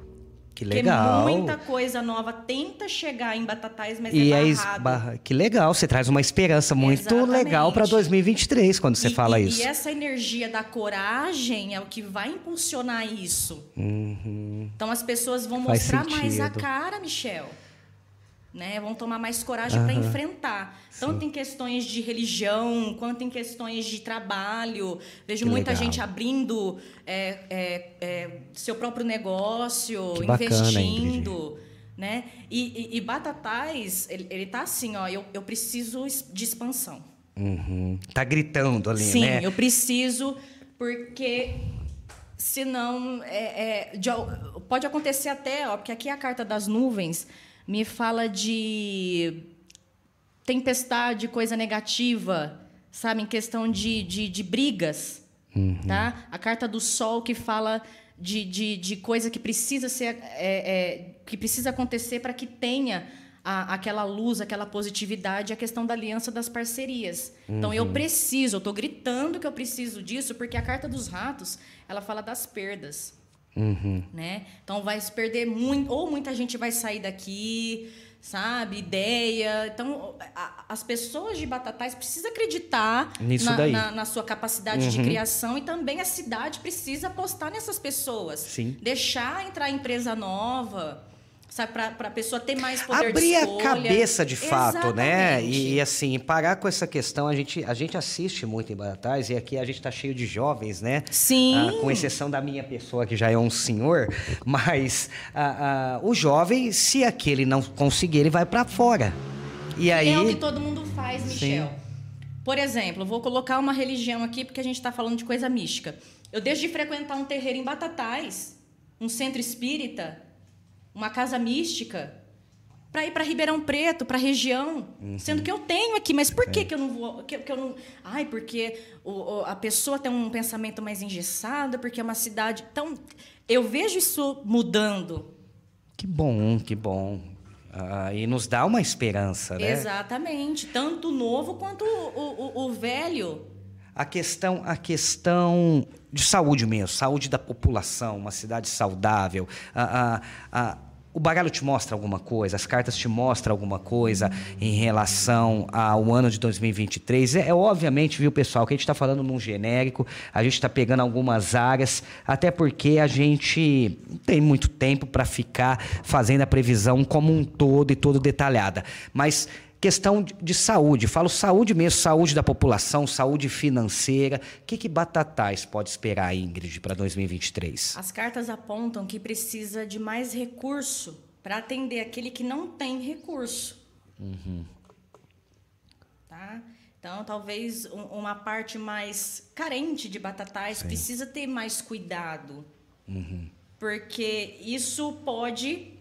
Que legal. Porque muita coisa nova tenta chegar em Batatais, mas e é barrado. Que legal, você traz uma esperança muito Exatamente. legal para 2023 quando você e, fala e, isso. E essa energia da coragem é o que vai impulsionar isso. Uhum. Então as pessoas vão Faz mostrar sentido. mais a cara, Michel né? Vão tomar mais coragem uhum. para enfrentar, tanto Sim. em questões de religião quanto em questões de trabalho. Vejo que muita legal. gente abrindo é, é, é, seu próprio negócio, que investindo. Bacana, né? E, e, e, Batatais, ele, ele tá assim, ó, eu, eu preciso de expansão. Uhum. Tá gritando ali, Sim, né? Sim, eu preciso, porque senão é, é, de, pode acontecer até, ó, porque aqui é a carta das nuvens me fala de tempestade, coisa negativa, sabe? Em questão de, de, de brigas, uhum. tá? A carta do sol que fala de, de, de coisa que precisa ser é, é, que precisa acontecer para que tenha a, aquela luz, aquela positividade, a questão da aliança das parcerias. Uhum. Então eu uhum. preciso, eu estou gritando que eu preciso disso, porque a carta dos ratos ela fala das perdas. Uhum. Né? Então vai se perder muito, ou muita gente vai sair daqui, sabe? Ideia. Então, a, as pessoas de Batatais precisam acreditar na, na, na, sua capacidade uhum. de criação e também a cidade precisa apostar nessas pessoas. Sim. Deixar entrar empresa nova sabe, para a pessoa ter mais poder Abrir a cabeça de fato, Exatamente. né? E, e, assim, parar com essa questão, a gente, a gente assiste muito em Batatais e aqui a gente está cheio de jovens, né? Sim. Ah, com exceção da minha pessoa, que já é um senhor, mas ah, ah, o jovem, se aquele não conseguir, ele vai para fora. E aí... É o que todo mundo faz, Michel. Sim. Por exemplo, vou colocar uma religião aqui, porque a gente está falando de coisa mística. Eu deixo de frequentar um terreiro em Batatais, um centro espírita, uma casa mística para ir para Ribeirão Preto, para a região, uhum. sendo que eu tenho aqui, mas por que, é. que eu não vou? Que, que eu não? Ai, porque o, o, a pessoa tem um pensamento mais engessado, porque é uma cidade. Então, eu vejo isso mudando. Que bom, que bom. Ah, e nos dá uma esperança, né? Exatamente, tanto o novo quanto o, o, o velho. A questão, a questão de saúde mesmo, saúde da população, uma cidade saudável. A, a, a, o baralho te mostra alguma coisa, as cartas te mostram alguma coisa em relação ao ano de 2023. É, é obviamente, viu, pessoal, que a gente está falando num genérico, a gente está pegando algumas áreas, até porque a gente não tem muito tempo para ficar fazendo a previsão como um todo e todo detalhada. Mas questão de, saúde, falo saúde mesmo, saúde da população, saúde financeira. O que, que Batatais pode esperar, Ingrid, para 2023? As cartas apontam que precisa de mais recurso para atender aquele que não tem recurso. Uhum. Tá? Então, talvez uma parte mais carente de Batatais Sim. precisa ter mais cuidado. Uhum. Porque isso pode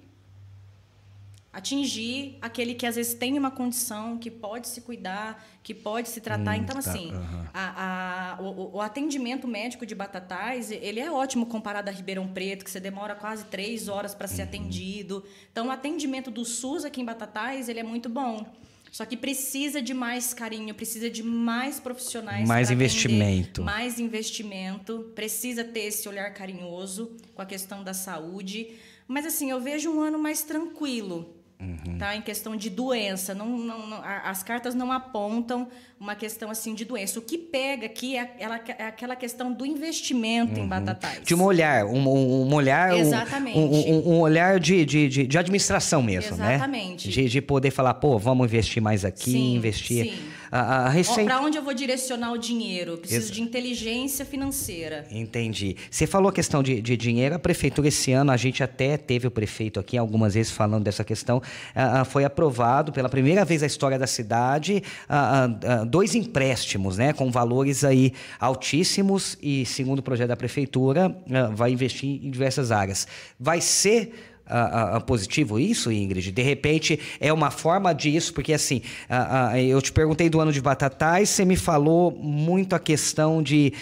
atingir aquele que às vezes tem uma condição, que pode se cuidar, que pode se tratar. Hum, então, tá, assim, a, a, o, o, atendimento médico de Batatais, ele é ótimo comparado a Ribeirão Preto, que você demora quase três horas para ser uhum. atendido. Então, o atendimento do SUS aqui em Batatais, ele é muito bom. Só que precisa de mais carinho, precisa de mais profissionais. Mais investimento. Atender, mais investimento. Precisa ter esse olhar carinhoso com a questão da saúde. Mas assim, eu vejo um ano mais tranquilo. Uhum. Tá? Em questão de doença. Não, não, não, as cartas não apontam uma questão assim de doença. O que pega aqui é, ela, é aquela questão do investimento uhum. em batatais. De um olhar, um, um olhar. Exatamente. Um, um, um olhar de, de, de, de, administração mesmo, Exatamente. né? De, de poder falar, pô, vamos investir mais aqui, sim, investir. Sim. A, a recente... Para onde eu vou direcionar o dinheiro? Eu preciso de inteligência financeira. Entendi. Você falou a questão de, de, dinheiro. A prefeitura, esse ano, a gente até teve o prefeito aqui algumas vezes falando dessa questão. Uh, foi aprovado pela primeira vez na história da cidade uh, dois empréstimos, né? Com valores aí altíssimos e, segundo o projeto da prefeitura, vai investir em diversas áreas. Vai ser uh, uh, positivo isso, Ingrid? De repente é uma forma disso, porque assim, uh, eu te perguntei do ano de Batatais, você me falou muito a questão de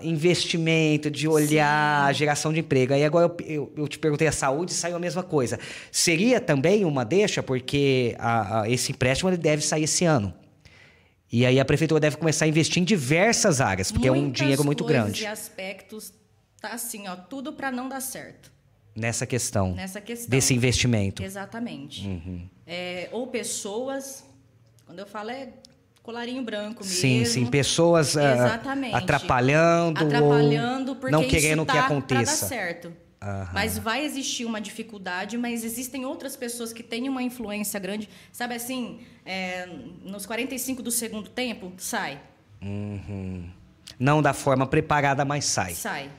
investimento, de olhar a geração de emprego. Aí agora eu, eu, eu, te perguntei a saúde, saiu a mesma coisa. Seria também uma deixa, porque esse empréstimo ele deve sair esse ano. E aí a prefeitura deve começar a investir em diversas áreas, porque Muitas é um dinheiro muito grande. e aspectos tá assim, ó, tudo para não dar certo. Nessa questão. Nessa questão. Desse investimento. Exatamente. Uhum. É, ou pessoas, quando eu falo é colarinho branco mesmo. Sim, sim, pessoas uh, atrapalhando, atrapalhando porque não querendo tá que aconteça. Dar certo. Mas vai existir uma dificuldade, mas existem outras pessoas que têm uma influência grande. Sabe assim, é, nos 45 do segundo tempo, sai. Uhum. Não da forma preparada, mas sai. Sai.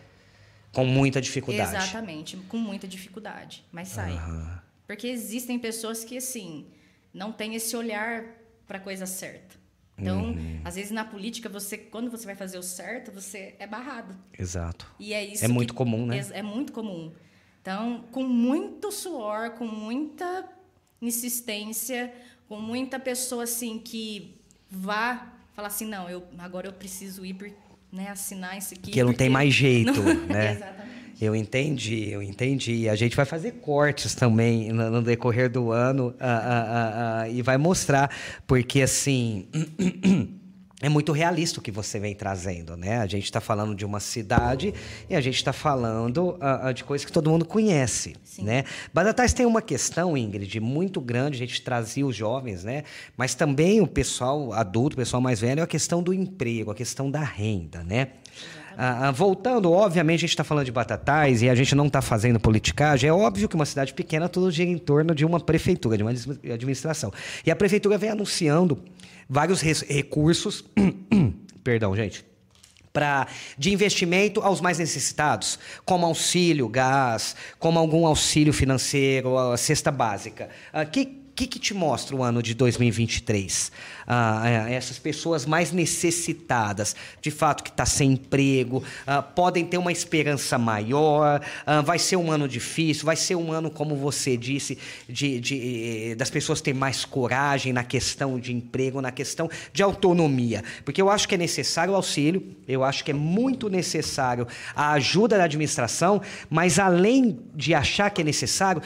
Com muita dificuldade. Exatamente, com muita dificuldade, mas sai. Uhum. Porque existem pessoas que, assim, não têm esse olhar para a coisa certa. Então, uhum. às vezes na política, você, quando você vai fazer o certo, você é barrado. Exato. E é isso. É muito comum, né? É, é muito comum. Então, com muito suor, com muita insistência, com muita pessoa assim que vá falar assim, não, eu agora eu preciso ir porque né, assinar isso aqui. Que não tem mais jeito, não... né? Exatamente. Eu entendi, eu entendi. A gente vai fazer cortes também no, no decorrer do ano e vai mostrar, porque assim. é muito realista o que você vem trazendo, né? A gente está falando de uma cidade e a gente está falando uh, de coisas que todo mundo conhece, Sim. né? Badatais tem uma questão, Ingrid, muito grande. A gente trazia os jovens, né? Mas também o pessoal adulto, o pessoal mais velho, é a questão do emprego, a questão da renda, né? Uh, voltando, obviamente, a gente está falando de Batatais e a gente não está fazendo politicagem. É óbvio que uma cidade pequena tudo gira em torno de uma prefeitura, de uma administração. E a prefeitura vem anunciando vários recursos, perdão, gente, para de investimento aos mais necessitados, como auxílio gás, como algum auxílio financeiro, a cesta básica. Uh, que que, que te mostra o ano de 2023? Ah, é, essas pessoas mais necessitadas, de fato, que está sem emprego, ah, podem ter uma esperança maior, ah, vai ser um ano difícil, vai ser um ano, como você disse, de, de, das pessoas terem mais coragem na questão de emprego, na questão de autonomia. Porque eu acho que é necessário o auxílio, eu acho que é muito necessário a ajuda da administração, mas além de achar que é necessário,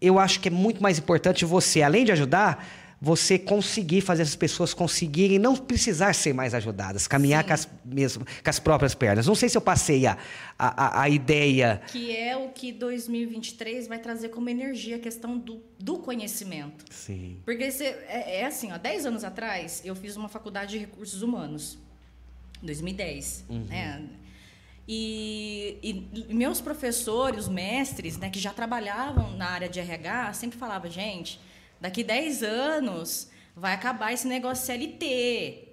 eu acho que é muito mais importante você, além de ajudar, você conseguir fazer essas pessoas conseguirem não precisar ser mais ajudadas, caminhar com as, mesmo, com as próprias pernas. Não sei se eu passei a, a, a ideia. Que é o que 2023 vai trazer como energia a questão do, do conhecimento. Sim. Porque você, é, é assim, ó, 10 anos atrás, eu fiz uma faculdade de recursos humanos. 2010. Uhum. Né? E, e, meus professores, mestres, né, que já trabalhavam na área de RH, sempre falavam, gente, daqui 10 anos vai acabar esse negócio CLT.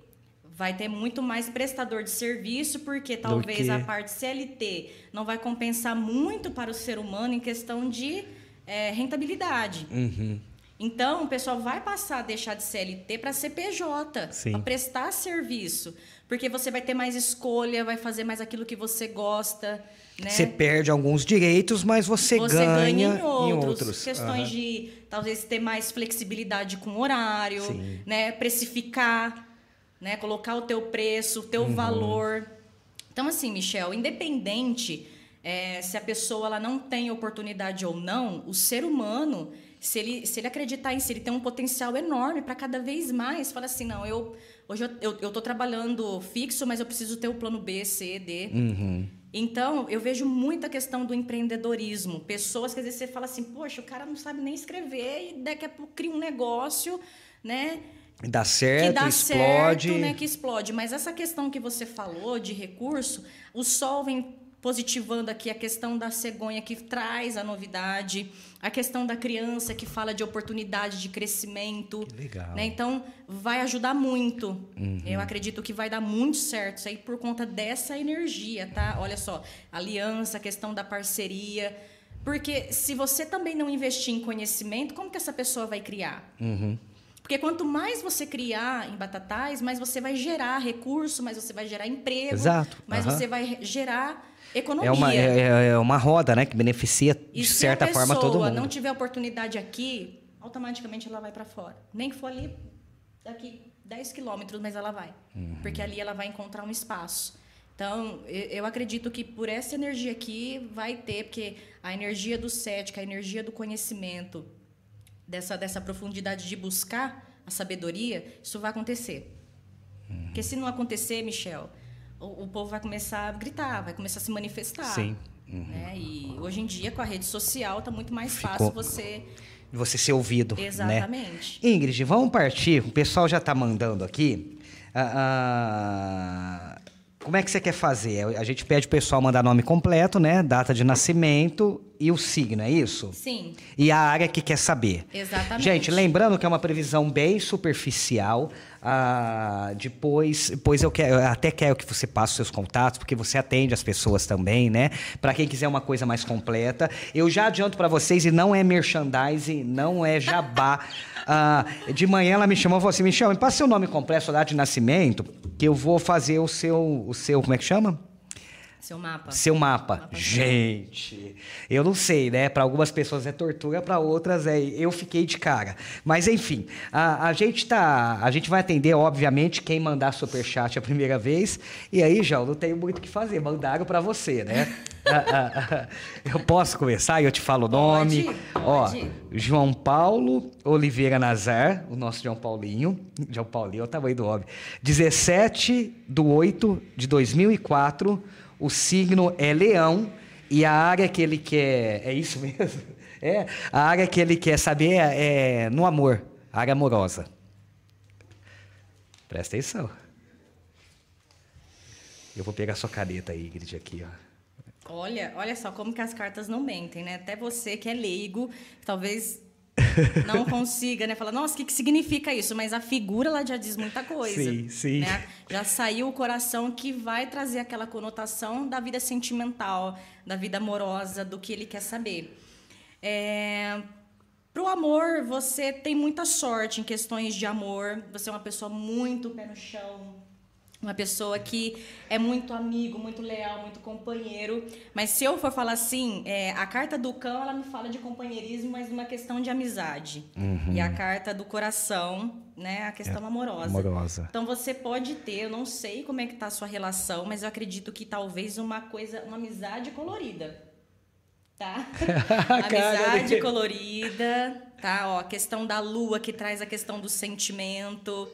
Vai ter muito mais prestador de serviço, porque talvez a parte CLT não vai compensar muito para o ser humano em questão de é, rentabilidade. Uhum. Então, o pessoal vai passar a deixar de CLT para CPJ, para prestar serviço. Porque você vai ter mais escolha, vai fazer mais aquilo que você gosta. Né? Você perde alguns direitos, mas você, você ganha, ganha em outros. Em outros. Questões uhum. de talvez ter mais flexibilidade com horário, né? precificar, né? colocar o teu preço, o teu uhum. valor. Então, assim, Michel, independente é, se a pessoa ela não tem oportunidade ou não, o ser humano, se ele, se ele acreditar em si, ele tem um potencial enorme para cada vez mais. Fala assim, não, eu Hoje eu estou trabalhando fixo, mas eu preciso ter o plano B, C, D. Uhum. Então, eu vejo muita questão do empreendedorismo. Pessoas que às vezes você fala assim, poxa, o cara não sabe nem escrever e daqui a pouco cria um negócio, né? Dá certo, que dá explode. certo, né? Que explode. Mas essa questão que você falou de recurso, o sol vem positivando aqui a questão da cegonha que traz a novidade, a questão da criança que fala de oportunidade de crescimento. Que legal. Né? Então, vai ajudar muito. Uhum. Eu acredito que vai dar muito certo isso aí por conta dessa energia, tá? Olha só, aliança, questão da parceria. Porque se você também não investir em conhecimento, como que essa pessoa vai criar? Uhum. Porque quanto mais você criar em Batatais, mais você vai gerar recurso, mais você vai gerar emprego, Exato. mais uhum. você vai gerar economia. É uma, é, é uma roda, né? Que beneficia, e de certa forma, todo mundo. se a pessoa não tiver oportunidade aqui, automaticamente ela vai para fora. Nem que for ali, daqui 10 quilômetros, mas ela vai. Uhum. Porque ali ela vai encontrar um espaço. Então, eu acredito que por essa energia aqui vai ter, porque a energia do cético, a energia do conhecimento, dessa, dessa profundidade de buscar a sabedoria, isso vai acontecer. Uhum. Porque se não acontecer, Michel, o, o, povo vai começar a gritar, vai começar a se manifestar. Sim. Uhum. Né? E hoje em dia, com a rede social, está muito mais Ficou... fácil você. Você ser ouvido. Exatamente. Né? Ingrid, vamos partir. O pessoal já está mandando aqui. Uh, uh como é que você quer fazer? A gente pede o pessoal mandar nome completo, né? Data de nascimento e o signo, é isso? Sim. E a área que quer saber. Exatamente. Gente, lembrando que é uma previsão bem superficial. Ah, depois, depois eu, quero, eu até quero que você passe os seus contatos, porque você atende as pessoas também, né? Para quem quiser uma coisa mais completa. Eu já adianto para vocês, e não é merchandising, não é jabá. ah, de manhã ela me chamou e falou assim: Michel, me passa seu nome completo, sua data de nascimento, que eu vou fazer o seu, o seu como é que chama? Seu mapa. Seu mapa. mapa Gente, eu não sei, né? Para algumas pessoas é tortura, para outras é. Eu fiquei de cara. Mas enfim, a, a gente tá, a gente vai atender, obviamente, quem mandar superchat a primeira vez. E aí, João, não tenho muito o que fazer. Mandaram para você, né? eu posso começar e eu te falo o nome. Pode, Ó, João Paulo Oliveira Nazar, o nosso João Paulinho. João Paulinho é o tamanho do homem. 17 de 8 de 2004 o signo é leão e a área que ele quer. É isso mesmo? É. A área que ele quer saber é, é no amor, área amorosa. Presta atenção. Eu vou pegar sua caneta aí, Ingrid, aqui, ó. Olha, olha só como que as cartas não mentem, né? Até você que é leigo, talvez não consiga, né? Falar, nossa, o que, que significa isso? Mas a figura lá já diz muita coisa. Sim, sim. Né? Já saiu o coração que vai trazer aquela conotação da vida sentimental, da vida amorosa, do que ele quer saber. É... Para o amor, você tem muita sorte em questões de amor. Você é uma pessoa muito pé no chão, uma pessoa que é muito amigo, muito leal, muito companheiro. Mas se eu for falar assim, é, a carta do cão ela me fala de companheirismo, mas uma questão de amizade. Uhum. E a carta do coração, né, a questão é, amorosa. Amorosa. Então você pode ter, eu não sei como é que tá a sua relação, mas eu acredito que talvez uma coisa, uma amizade colorida. Tá? amizade colorida, tá? Ó, a questão da lua que traz a questão do sentimento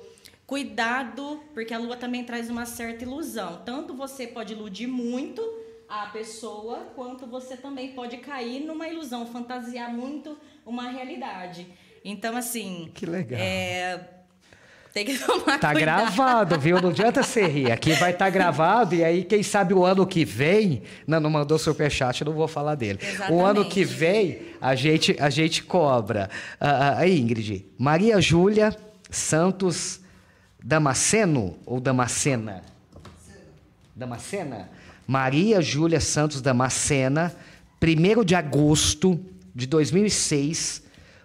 Cuidado, porque a lua também traz uma certa ilusão. Tanto você pode iludir muito a pessoa, quanto você também pode cair numa ilusão, fantasiar muito uma realidade. Então, assim. Que legal. É, tem que tomar Tá cuidado. gravado, viu? Não adianta você rir. Aqui vai estar tá gravado e aí, quem sabe o ano que vem. Não, não mandou superchat, não vou falar dele. Exatamente. O ano que vem, a gente, a gente cobra. Ah, aí, Ingrid, Maria Júlia Santos Damasceno ou Damascena? Damascena? Maria Júlia Santos Damascena, 1 de agosto de 2006.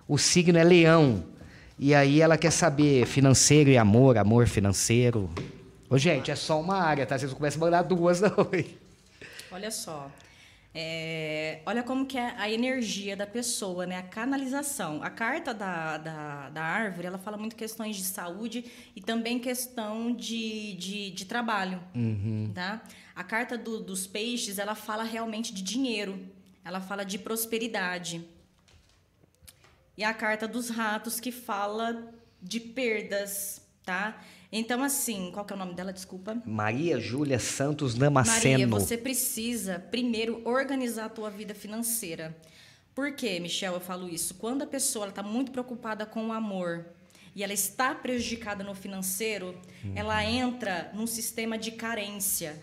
O signo é leão. E aí ela quer saber financeiro e amor, amor financeiro. Ô, gente, é só uma área, tá? Vocês começam a mandar duas, não. Olha só. É, olha como que é a energia da pessoa, né? A canalização. A carta da, da, da árvore, ela fala muito questões de saúde e também questão de, de, de trabalho, uhum. tá? A carta do, dos peixes, ela fala realmente de dinheiro. Ela fala de prosperidade. E a carta dos ratos que fala de perdas, tá? Então, assim, qual que é o nome dela? Desculpa. Maria Júlia Santos Damasceno. Maria, você precisa primeiro organizar a tua vida financeira. Por quê, Michel, eu falo isso? Quando a pessoa está muito preocupada com o amor e ela está prejudicada no financeiro, uhum. ela entra num sistema de carência.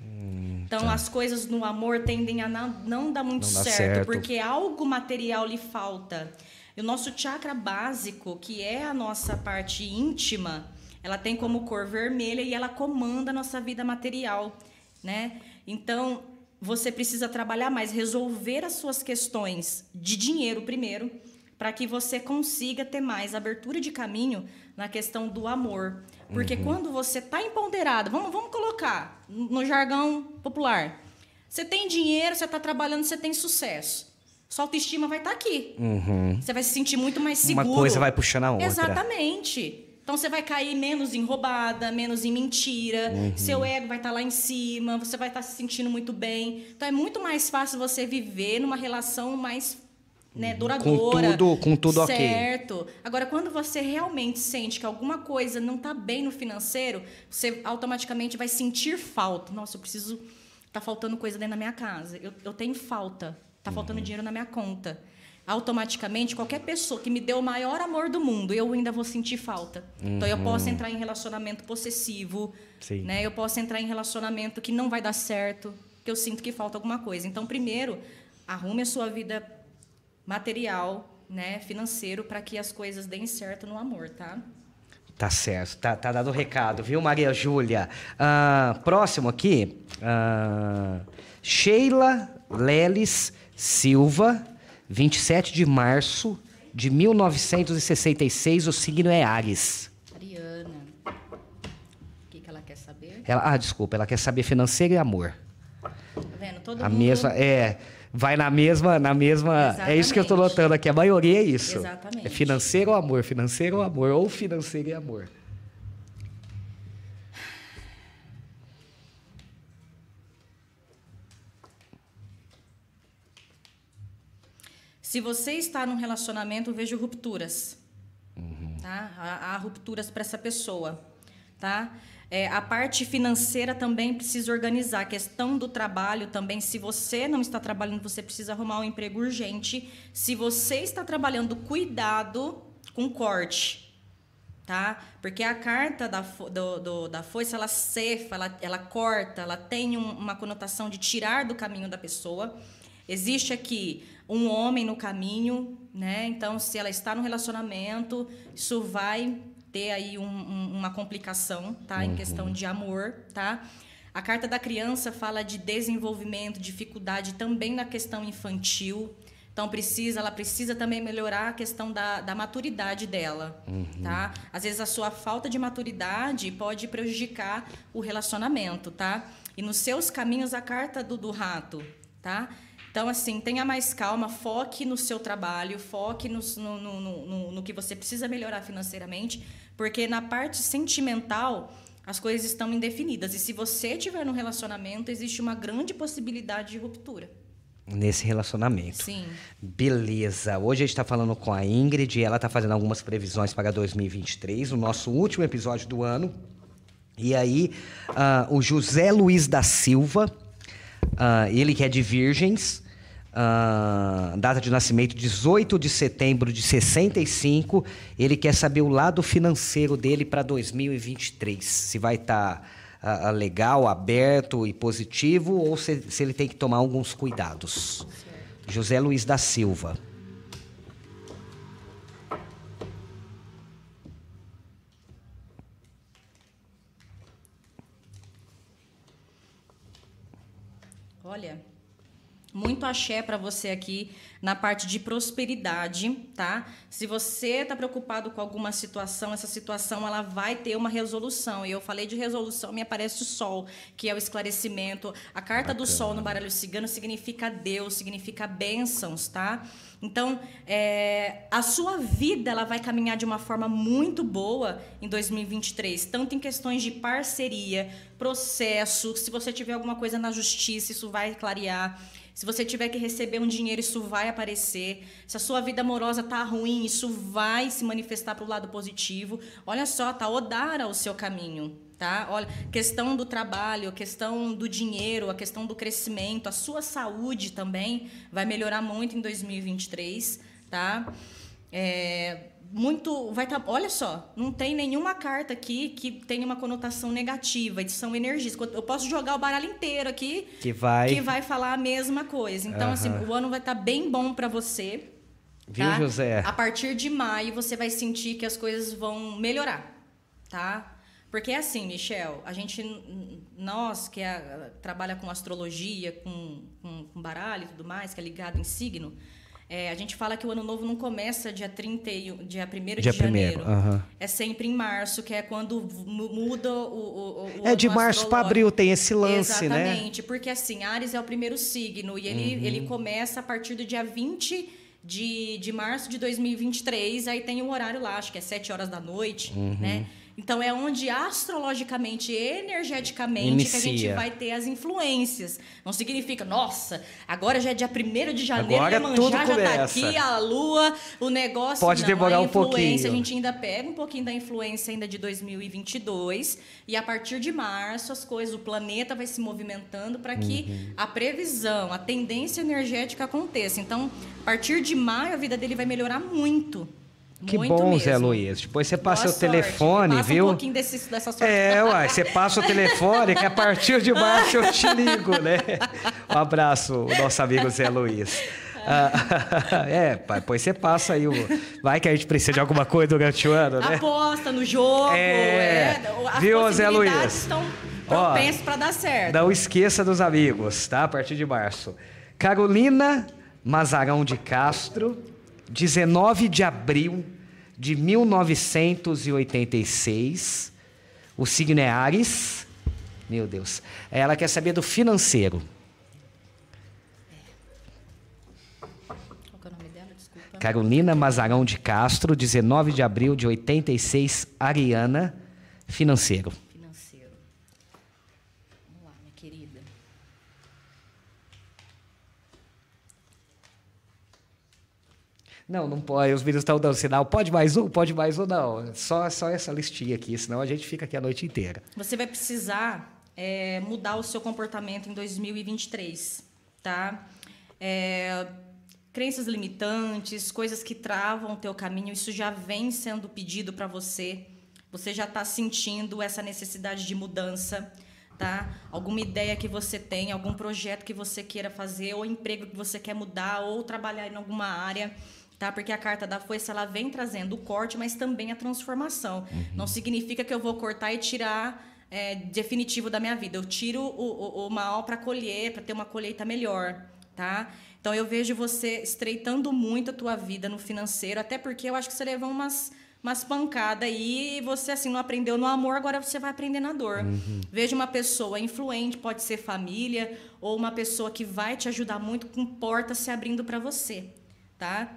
Uhum. Então, tá. as coisas no amor tendem a não, não dar muito Não certo, certo. porque algo material lhe falta. E o nosso chakra básico, que é a nossa parte íntima, ela tem como cor vermelha e ela comanda a nossa vida material, né? Então, você precisa trabalhar mais, resolver as suas questões de dinheiro primeiro, para que você consiga ter mais abertura de caminho na questão do amor. Porque quando você está empoderado, vamos, vamos colocar no jargão popular. Você tem dinheiro, você está trabalhando, você tem sucesso. Sua autoestima vai estar aqui. Você vai se sentir muito mais seguro. Uma coisa vai puxando a outra. Exatamente. Então você vai cair menos em roubada, menos em mentira, Uhum. seu ego vai estar lá em cima, você vai estar se sentindo muito bem. Então é muito mais fácil você viver numa relação mais né, duradoura. Uhum. tudo- com tudo ok. certo. Agora, quando você realmente sente que alguma coisa não está bem no financeiro, você automaticamente vai sentir falta. Nossa, eu preciso. Tá faltando coisa dentro da minha casa. Eu, eu tenho falta. Tá faltando Uhum. dinheiro na minha conta. Automaticamente, qualquer pessoa que me deu o maior amor do mundo, eu ainda vou sentir falta. Então, eu posso entrar em relacionamento possessivo, Uhum. Sim. né? Eu posso entrar em relacionamento que não vai dar certo, que eu sinto que falta alguma coisa. Então, primeiro, arrume a sua vida material, né, financeiro, para que as coisas deem certo no amor, tá? Tá certo, tá, tá dado o recado, viu, Maria Júlia? Ah, próximo aqui, ah, Sheila Leles Silva, 27 de março de 1966, o signo é Ares. Ariana, o que, que ela quer saber? Ela, ah, desculpa, ela quer saber financeiro e amor. Tá vendo? Todo A mundo... mesma, é, vai na mesma, na mesma, é isso que eu tô Exatamente. notando aqui, a maioria é isso. Exatamente. É financeiro ou amor, financeiro ou amor, ou financeiro e amor. Se você está num relacionamento, eu vejo rupturas. Tá? Há, há rupturas para essa pessoa. Tá? É, a parte financeira também precisa organizar. A questão do trabalho também. Se você não está trabalhando, você precisa arrumar um emprego urgente. Se você está trabalhando, cuidado com corte. Tá? Porque a carta da, do, do- da foice, ela cefa, ela, ela corta, ela tem um- uma conotação de tirar do caminho da pessoa. Existe aqui um homem no caminho, né? Então, se ela está no relacionamento, isso vai ter aí um- um- uma complicação, tá? Em questão de amor, tá? A carta da criança fala de desenvolvimento, dificuldade também na questão infantil. Então precisa, ela precisa também melhorar a questão da, da maturidade dela, tá? Às vezes a sua falta de maturidade pode prejudicar o relacionamento, tá? E nos seus caminhos a carta do, do rato, tá? Então, assim, tenha mais calma, foque no seu trabalho, foque no, no, no, no, no que você precisa melhorar financeiramente, porque na parte sentimental as coisas estão indefinidas. E se você tiver num relacionamento, existe uma grande possibilidade de ruptura. Nesse relacionamento. Sim. Beleza. Hoje a gente está falando com a Ingrid e ela está fazendo algumas previsões para 2023, o nosso último episódio do ano. E aí, ah, o José Luiz da Silva, ah, ele que é de Virgens, ah, data de nascimento 18 de setembro de 65, ele quer saber o lado financeiro dele para 2023. Se vai estar legal, aberto e positivo ou se, se ele tem que tomar alguns cuidados. José Luiz da Silva. Olha, muito axé para você aqui na parte de prosperidade, tá? Se você está preocupado com alguma situação, essa situação ela vai ter uma resolução. E eu falei de resolução, me aparece o sol, que é o esclarecimento. A carta do sol no baralho cigano significa Deus, significa bênçãos, tá? Então, é, a sua vida ela vai caminhar de uma forma muito boa em 2023, tanto em questões de parceria, processo. Se você tiver alguma coisa na justiça, isso vai clarear. Se você tiver que receber um dinheiro, isso vai aparecer. Se a sua vida amorosa tá ruim, isso vai se manifestar para o lado positivo. Olha só, tá Odara o seu caminho, tá? Olha, questão do trabalho, questão do dinheiro, a questão do crescimento, a sua saúde também vai melhorar muito em 2023, tá? É, muito vai estar. Tá, olha só, não tem nenhuma carta aqui que tenha uma conotação negativa, são energias. Eu posso jogar o baralho inteiro aqui que vai que vai falar a mesma coisa. Então, assim, o ano vai estar tá bem bom para você. Viu, tá? José? A partir de maio você vai sentir que as coisas vão melhorar, tá? Porque é assim, Michel, a gente, nós que é, trabalha com astrologia, com, com, com baralho e tudo mais, que é ligado em signo, é, a gente fala que o ano novo não começa dia 31, dia 1 de janeiro. uh -huh. É sempre em março, que é quando muda o. o, o é de março para abril, tem esse lance, Exatamente, né? Exatamente, porque assim, Ares é o primeiro signo e ele, uhum. ele começa a partir do dia 20 de, de março de 2023, aí tem um horário lá, acho que é 7 horas da noite, uhum. né? Então é onde astrologicamente, energeticamente, Inicia. que a gente vai ter as influências. Não significa, nossa, agora já é dia 1 de janeiro, agora Iemanjá tudo já está aqui, a lua, o negócio. Pode não, demorar um pouquinho. A gente ainda pega um pouquinho da influência ainda de 2022 e a partir de março as coisas, o planeta vai se movimentando para que uhum. a previsão, a tendência energética aconteça. Então, a partir de maio a vida dele vai melhorar muito. Que Muito bom, mesmo. Zé Luiz. Depois você passa Boa o telefone, passa viu? um pouquinho desse, dessa sorte. É, uai, você passa o telefone, que a partir de março eu te ligo, né? Um abraço, nosso amigo Zé Luiz. Ah, é, depois você passa aí o. Vai que a gente precisa de alguma coisa durante o ano, né? Aposta no jogo. É, é viu, Zé Luiz? estão propensas para dar certo. Não esqueça dos amigos, tá? A partir de março. Carolina Mazarão de Castro, 19 de abril de 1986. O signo é Ares. Meu Deus. Ela quer saber do financeiro. Qual é o nome dela? Desculpa. Carolina Mazarão de Castro, 19 de abril de 86, Ariana, financeiro. Não, não pode. Os meninos estão dando sinal. Pode mais um? Pode mais um? Não. Só, só essa listinha aqui, senão a gente fica aqui a noite inteira. Você vai precisar é, mudar o seu comportamento em 2023, tá? É, crenças limitantes, coisas que travam o teu caminho, isso já vem sendo pedido para você. Você já está sentindo essa necessidade de mudança, tá? Alguma ideia que você tem, algum projeto que você queira fazer, ou emprego que você quer mudar, ou trabalhar em alguma área tá? Porque a carta da foice ela vem trazendo o corte, mas também a transformação. Uhum. Não significa que eu vou cortar e tirar é, definitivo da minha vida. Eu tiro o, o, o mal para colher, para ter uma colheita melhor, tá? Então eu vejo você estreitando muito a tua vida no financeiro, até porque eu acho que você levou umas umas pancadas aí e você assim não aprendeu no amor, agora você vai aprender na dor. Uhum. Veja uma pessoa influente, pode ser família ou uma pessoa que vai te ajudar muito com portas se abrindo para você, tá?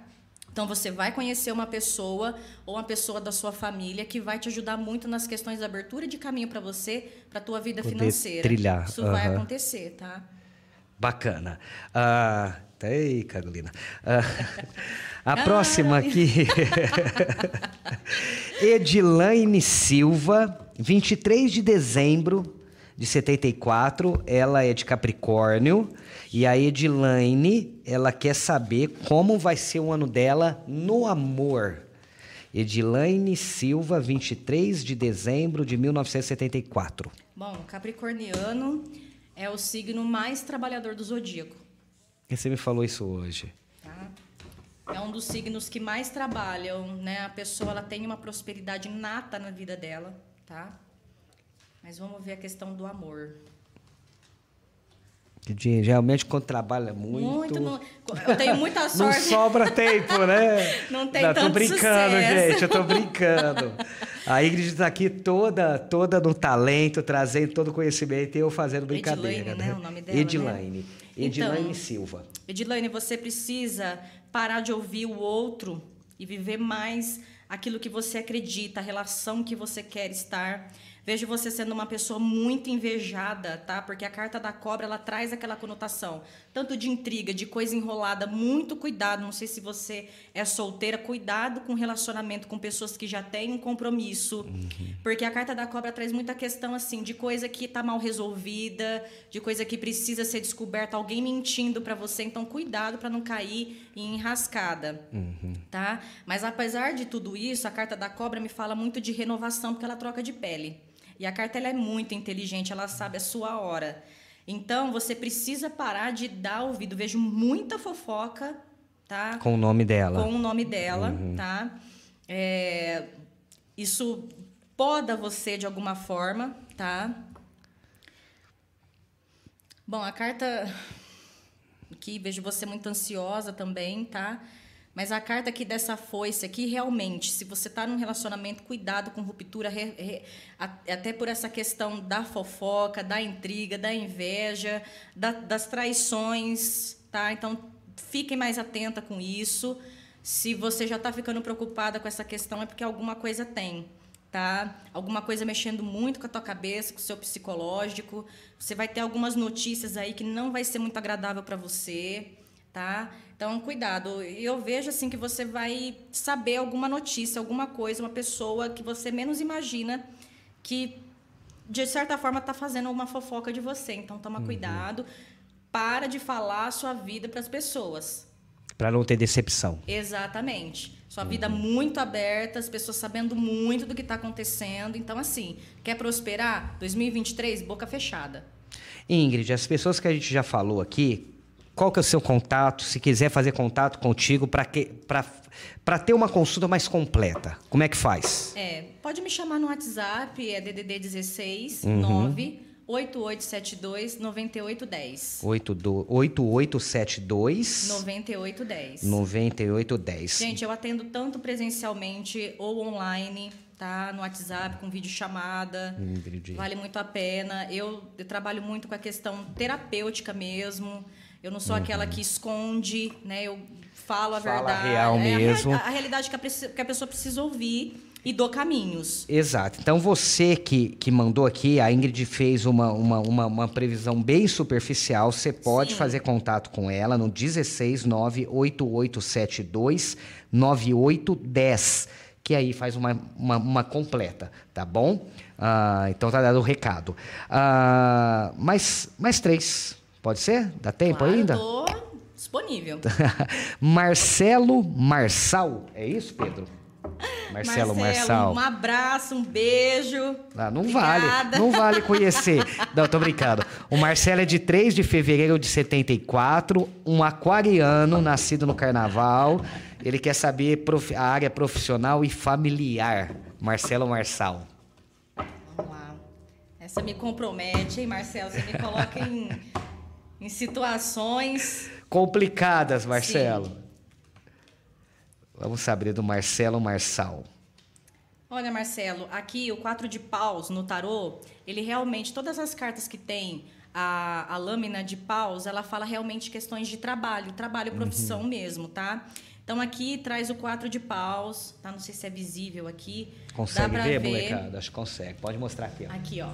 Então você vai conhecer uma pessoa ou uma pessoa da sua família que vai te ajudar muito nas questões de abertura de caminho para você, para a tua vida Poder financeira. Trilhar. Isso uhum. vai acontecer, tá? Bacana. Ei, Carolina. Uh, a ah, próxima aqui. Edilaine Silva, 23 de dezembro de 74. Ela é de Capricórnio. E a Edilaine, ela quer saber como vai ser o ano dela no amor. Edilaine Silva, 23 de dezembro de 1974. Bom, Capricorniano é o signo mais trabalhador do zodíaco. Você me falou isso hoje. Tá? É um dos signos que mais trabalham, né? A pessoa ela tem uma prosperidade nata na vida dela, tá? Mas vamos ver a questão do amor. Que realmente quando trabalha muito. Muito. Não, eu tenho muita sorte. não sobra tempo, né? Não tem não, tanto tô brincando, sucesso. gente. Eu tô brincando. A Ingrid está aqui toda, toda no talento, trazendo todo o conhecimento e eu fazendo brincadeira. Edilaine, né? né? O nome dela. Edilaine. Né? Edilaine então, Silva. Edilaine, você precisa parar de ouvir o outro e viver mais aquilo que você acredita, a relação que você quer estar Vejo você sendo uma pessoa muito invejada, tá? Porque a carta da cobra, ela traz aquela conotação, tanto de intriga, de coisa enrolada, muito cuidado. Não sei se você é solteira, cuidado com relacionamento com pessoas que já têm um compromisso. Uhum. Porque a carta da cobra traz muita questão, assim, de coisa que tá mal resolvida, de coisa que precisa ser descoberta, alguém mentindo para você. Então, cuidado para não cair em enrascada, uhum. tá? Mas apesar de tudo isso, a carta da cobra me fala muito de renovação, porque ela troca de pele. E a carta ela é muito inteligente, ela sabe a sua hora. Então, você precisa parar de dar ouvido. Vejo muita fofoca, tá? Com o nome dela. Com o nome dela, uhum. tá? É, isso poda você de alguma forma, tá? Bom, a carta aqui, vejo você muito ansiosa também, tá? Mas a carta aqui dessa foice aqui, realmente, se você está num relacionamento, cuidado com ruptura, re, re, até por essa questão da fofoca, da intriga, da inveja, da, das traições, tá? Então, fiquem mais atenta com isso. Se você já está ficando preocupada com essa questão, é porque alguma coisa tem, tá? Alguma coisa mexendo muito com a tua cabeça, com o seu psicológico. Você vai ter algumas notícias aí que não vai ser muito agradável para você tá? Então, cuidado. Eu vejo assim que você vai saber alguma notícia, alguma coisa, uma pessoa que você menos imagina que de certa forma está fazendo uma fofoca de você. Então, toma uhum. cuidado. Para de falar a sua vida para as pessoas. Para não ter decepção. Exatamente. Sua uhum. vida muito aberta, as pessoas sabendo muito do que está acontecendo. Então, assim, quer prosperar? 2023, boca fechada. Ingrid, as pessoas que a gente já falou aqui, qual que é o seu contato, se quiser fazer contato contigo para ter uma consulta mais completa. Como é que faz? É, pode me chamar no WhatsApp, é DDD 16 uhum. 9 8872 9810. 8872 9810. 9810. Gente, eu atendo tanto presencialmente ou online, tá? No WhatsApp, com vídeo chamada. Vale muito a pena. Eu, eu trabalho muito com a questão terapêutica mesmo. Eu não sou uhum. aquela que esconde, né? Eu falo a Fala verdade. real é mesmo. A, a, realidade que a, que a pessoa precisa ouvir e dou caminhos. Exato. Então você que, que mandou aqui, a Ingrid fez uma, uma, uma, uma previsão bem superficial. Você pode Sim. fazer contato com ela no 1698872 9810, que aí faz uma, uma, uma completa, tá bom? Ah, então tá dado o recado. Ah, mais, mais três Pode ser? Dá tempo claro, ainda? Tô disponível. Marcelo Marçal, é isso, Pedro? Marcelo, Marcelo Marçal. Um abraço, um beijo. Ah, não vale, não vale conhecer. não, tô brincando. O Marcelo é de 3 de fevereiro de 74, um aquariano, nascido no carnaval. Ele quer saber a área profissional e familiar. Marcelo Marçal. Vamos lá. Essa me compromete, hein, Marcelo? Você me coloca em em situações complicadas, Marcelo. Sim. Vamos saber do Marcelo Marçal. Olha, Marcelo, aqui o quatro de paus no tarô, ele realmente, todas as cartas que tem a, a lâmina de paus, ela fala realmente questões de trabalho, trabalho, profissão uhum. mesmo, tá? Então aqui traz o quatro de paus, tá? Não sei se é visível aqui. Consegue ver, ver, molecada? Acho que consegue. Pode mostrar aqui, ó. Aqui, ó.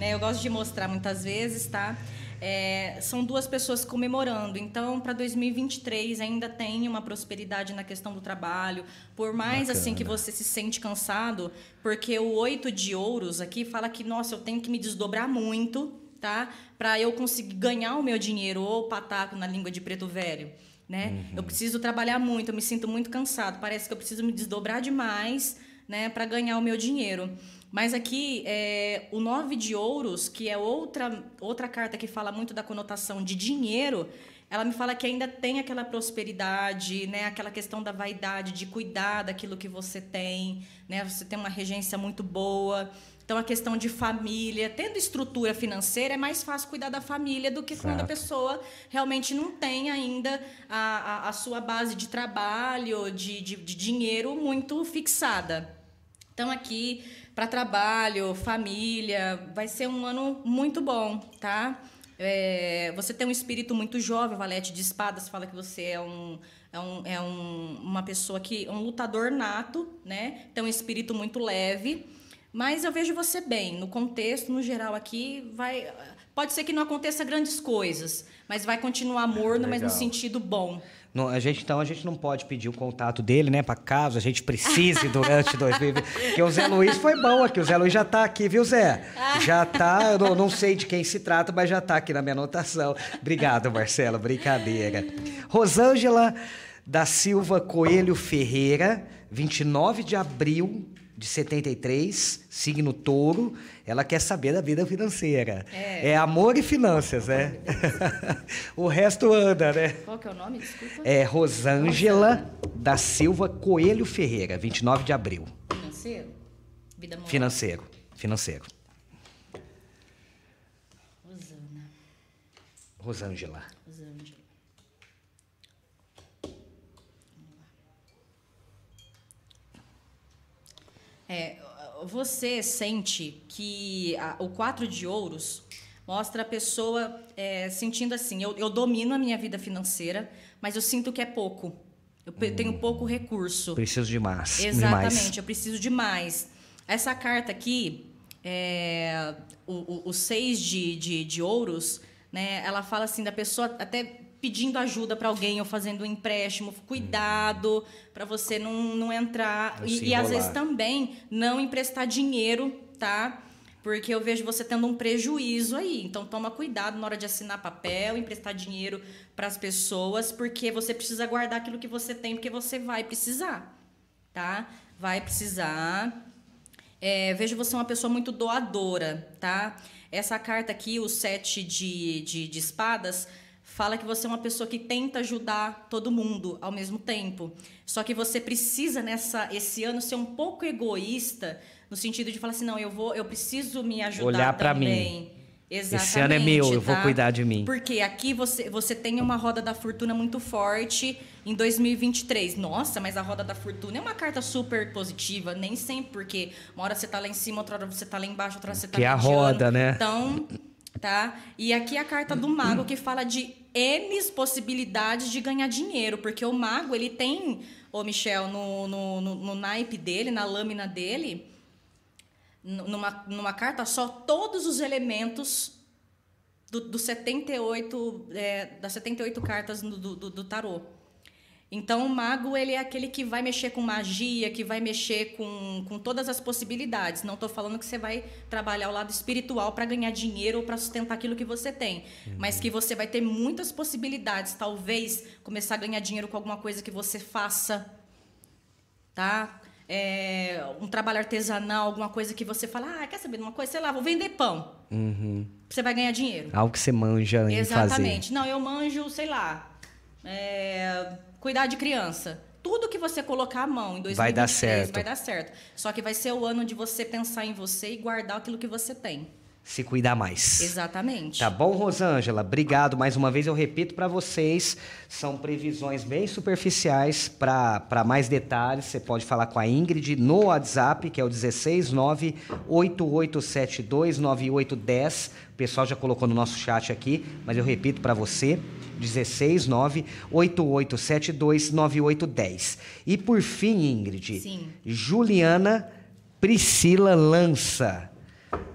Né? Eu gosto de mostrar muitas vezes, tá? É, são duas pessoas comemorando. Então, para 2023 ainda tem uma prosperidade na questão do trabalho. Por mais Bacana. assim que você se sente cansado, porque o oito de ouros aqui fala que, nossa, eu tenho que me desdobrar muito, tá? Para eu conseguir ganhar o meu dinheiro ou pataco na língua de preto velho. Né? Uhum. Eu preciso trabalhar muito, eu me sinto muito cansado. Parece que eu preciso me desdobrar demais né, para ganhar o meu dinheiro. Mas aqui, é, o nove de ouros, que é outra, outra carta que fala muito da conotação de dinheiro, ela me fala que ainda tem aquela prosperidade, né? aquela questão da vaidade, de cuidar daquilo que você tem, né? você tem uma regência muito boa. Então, a questão de família, tendo estrutura financeira, é mais fácil cuidar da família do que quando a pessoa realmente não tem ainda a, a, a sua base de trabalho, de, de, de dinheiro muito fixada. Então, aqui para trabalho, família. Vai ser um ano muito bom, tá? É, você tem um espírito muito jovem, Valete de Espadas fala que você é, um, é, um, é um, uma pessoa que. um lutador nato, né? Tem um espírito muito leve. Mas eu vejo você bem, no contexto, no geral aqui, vai. Pode ser que não aconteça grandes coisas, mas vai continuar morno, mas no sentido bom. Não, a gente, então a gente não pode pedir o contato dele, né? Para caso a gente precise durante 2020. Porque o Zé Luiz foi bom aqui. O Zé Luiz já tá aqui, viu, Zé? Já tá. Eu não, não sei de quem se trata, mas já tá aqui na minha anotação. Obrigado, Marcelo. Brincadeira. Rosângela da Silva Coelho Ferreira, 29 de abril de 73, signo touro. Ela quer saber da vida financeira. É. é amor e finanças, né? o resto anda, né? Qual que é o nome? Desculpa. É Rosângela da Silva Coelho Ferreira, 29 de abril. Financeiro? Vida amorosa. Financeiro. Financeiro. Rosana. Rosângela. Rosângela. É, você sente que a- o quatro de ouros mostra a pessoa é, sentindo assim: eu, eu domino a minha vida financeira, mas eu sinto que é pouco. Eu pe- tenho pouco recurso. Preciso de mais. Exatamente, Demais. eu preciso de mais. Essa carta aqui, é, o, o, o seis de, de, de ouros, né? Ela fala assim da pessoa até pedindo ajuda para alguém ou fazendo um empréstimo, cuidado para você não, não entrar e, e às vezes também não emprestar dinheiro, tá? Porque eu vejo você tendo um prejuízo aí. Então toma cuidado na hora de assinar papel, emprestar dinheiro para as pessoas, porque você precisa guardar aquilo que você tem, porque você vai precisar tá? Vai precisar. É, vejo você uma pessoa muito doadora, tá? Essa carta aqui, o sete de, de, de espadas, fala que você é uma pessoa que tenta ajudar todo mundo ao mesmo tempo. Só que você precisa nessa esse ano ser um pouco egoísta no sentido de falar assim, não, eu vou, eu preciso me ajudar Olhar pra mim. Exatamente, Esse ano é meu, eu vou tá? cuidar de mim. Porque aqui você, você tem uma roda da fortuna muito forte em 2023. Nossa, mas a roda da fortuna é uma carta super positiva, nem sempre, porque uma hora você tá lá em cima, outra hora você tá lá embaixo, outra hora você tá Que é a roda, né? Então, tá? E aqui a carta do mago que fala de N possibilidades de ganhar dinheiro, porque o mago, ele tem, ô Michel, no, no, no, no naipe dele, na lâmina dele, numa, numa carta só, todos os elementos do, do 78, é, das 78 cartas do, do, do tarô. Então, o mago, ele é aquele que vai mexer com magia, que vai mexer com, com todas as possibilidades. Não estou falando que você vai trabalhar o lado espiritual para ganhar dinheiro ou para sustentar aquilo que você tem. Mas que você vai ter muitas possibilidades. Talvez começar a ganhar dinheiro com alguma coisa que você faça, tá? É, um trabalho artesanal, alguma coisa que você fala, ah, quer saber de uma coisa? Sei lá, vou vender pão. Uhum. Você vai ganhar dinheiro. Algo que você manja em fazer. Exatamente. Não, eu manjo, sei lá, é, cuidar de criança. Tudo que você colocar a mão em 2023 Vai dar certo. vai dar certo. Só que vai ser o ano de você pensar em você e guardar aquilo que você tem. Se cuidar mais. Exatamente. Tá bom, Rosângela? Obrigado. Mais uma vez eu repito para vocês, são previsões bem superficiais para mais detalhes. Você pode falar com a Ingrid no WhatsApp, que é o 16988729810. O pessoal já colocou no nosso chat aqui, mas eu repito para você, 16988729810. E por fim, Ingrid, Sim. Juliana Priscila Lança.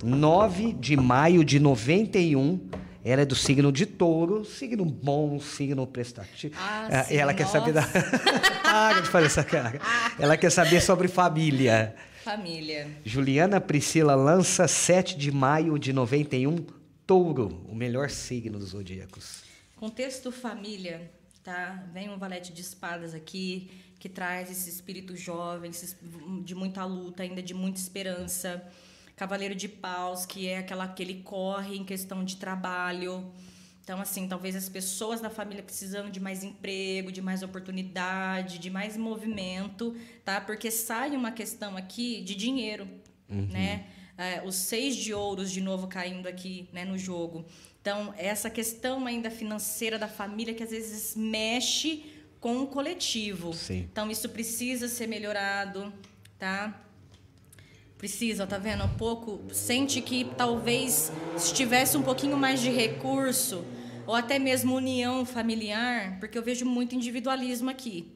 9 de maio de 91. Ela é do signo de touro, signo bom, signo prestativo. Ah, Ah, sim, ela quer saber da. nossa. Para de fazer essa cara. Ela quer saber sobre família. Família. Juliana Priscila Lança, 7 de maio de 91, touro, o melhor signo dos zodíacos. Contexto família, tá? Vem um valete de espadas aqui que traz esse espírito jovem, de muita luta, ainda de muita esperança. Cavaleiro de paus, que é aquela que ele corre em questão de trabalho. Então, assim, talvez as pessoas da família precisando de mais emprego, de mais oportunidade, de mais movimento, tá? Porque sai uma questão aqui de dinheiro, né? É, os seis de ouros de novo caindo aqui né, no jogo. Então, essa questão ainda financeira da família que às vezes mexe com o coletivo. Sim. Então, isso precisa ser melhorado, tá? Precisa, tá vendo? Um pouco. Sente que talvez se tivesse um pouquinho mais de recurso, ou até mesmo união familiar, porque eu vejo muito individualismo aqui.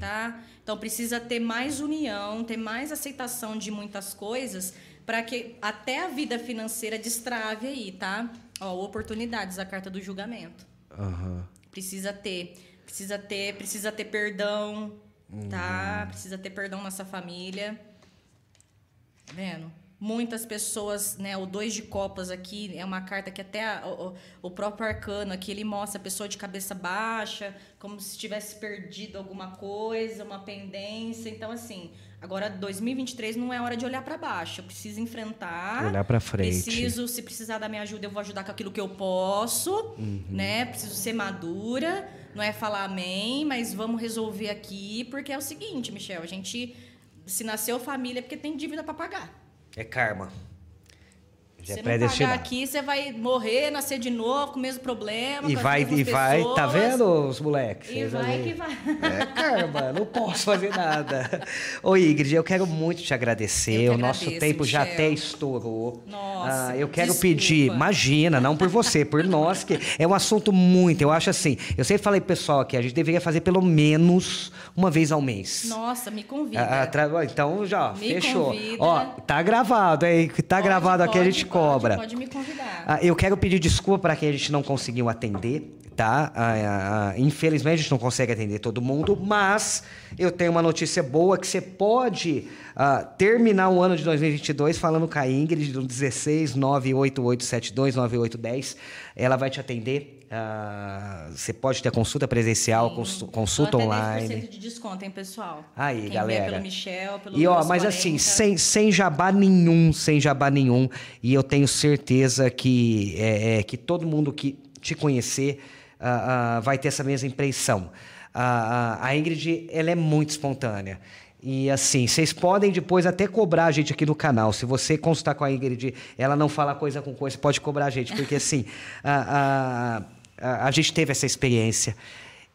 Tá? Então precisa ter mais união, ter mais aceitação de muitas coisas, para que até a vida financeira destrave aí, tá? Ó, oportunidades, a carta do julgamento. Aham. Precisa ter, precisa ter, precisa ter perdão, tá? Precisa ter perdão nessa família. Tá vendo? Muitas pessoas, né? O dois de copas aqui é uma carta que até a- o, o- próprio arcano aqui ele mostra a pessoa de cabeça baixa, como se tivesse perdido alguma coisa, uma pendência. Então, assim, agora 2023 não é hora de olhar para baixo. Eu preciso enfrentar. Olhar pra frente. Preciso, se precisar da minha ajuda, eu vou ajudar com aquilo que eu posso, Uhum. né? Preciso ser madura, não é falar amém, mas vamos resolver aqui, porque é o seguinte, Michel, a gente se nasceu família é porque tem dívida para pagar. É karma. Já Se é não pagar aqui, você vai morrer, nascer de novo com o mesmo problema, E vai, e vai, tá vendo os moleques? E vai ali? que vai. É karma, não posso fazer nada. Ô Ingrid, eu quero muito te agradecer. Eu que o nosso agradeço, tempo já Michel. até estourou. Nossa, Ah, eu quero desculpa. pedir, imagina, não por você, por nós, que é um assunto muito, eu acho assim, eu sempre falei pro pessoal aqui, a gente deveria fazer pelo menos uma vez ao mês. Nossa, me convida. Ah, ah, tra- Então já, Me fechou. convida. Ó, tá gravado, hein? Que tá Pode, gravado aqui, a pode, gente pode, cobra. Pode me convidar. Ah, eu quero pedir desculpa para quem a gente não conseguiu atender, tá? Ah, ah, ah, infelizmente a gente não consegue atender todo mundo, mas eu tenho uma notícia boa que você pode ah, terminar o ano de 2022 falando com a Ingrid do 16 98872 9810. Ela vai te atender. Ah, você pode ter consulta presencial, consu- consulta online. 10% de desconto, hein, pessoal? Aí, Quem galera. Vier pelo Michel, pelo E ó, mas 40. assim, sem, sem jabá nenhum, sem jabá nenhum. E eu tenho certeza que, é, é, que todo mundo que te conhecer ah, ah, vai ter essa mesma impressão. A Ingrid, ela é muito espontânea. E assim, vocês podem depois até cobrar a gente aqui no canal. Se você consultar com a Ingrid, ela não falar coisa com coisa, pode cobrar a gente. Porque assim, a, a, a, gente teve essa experiência.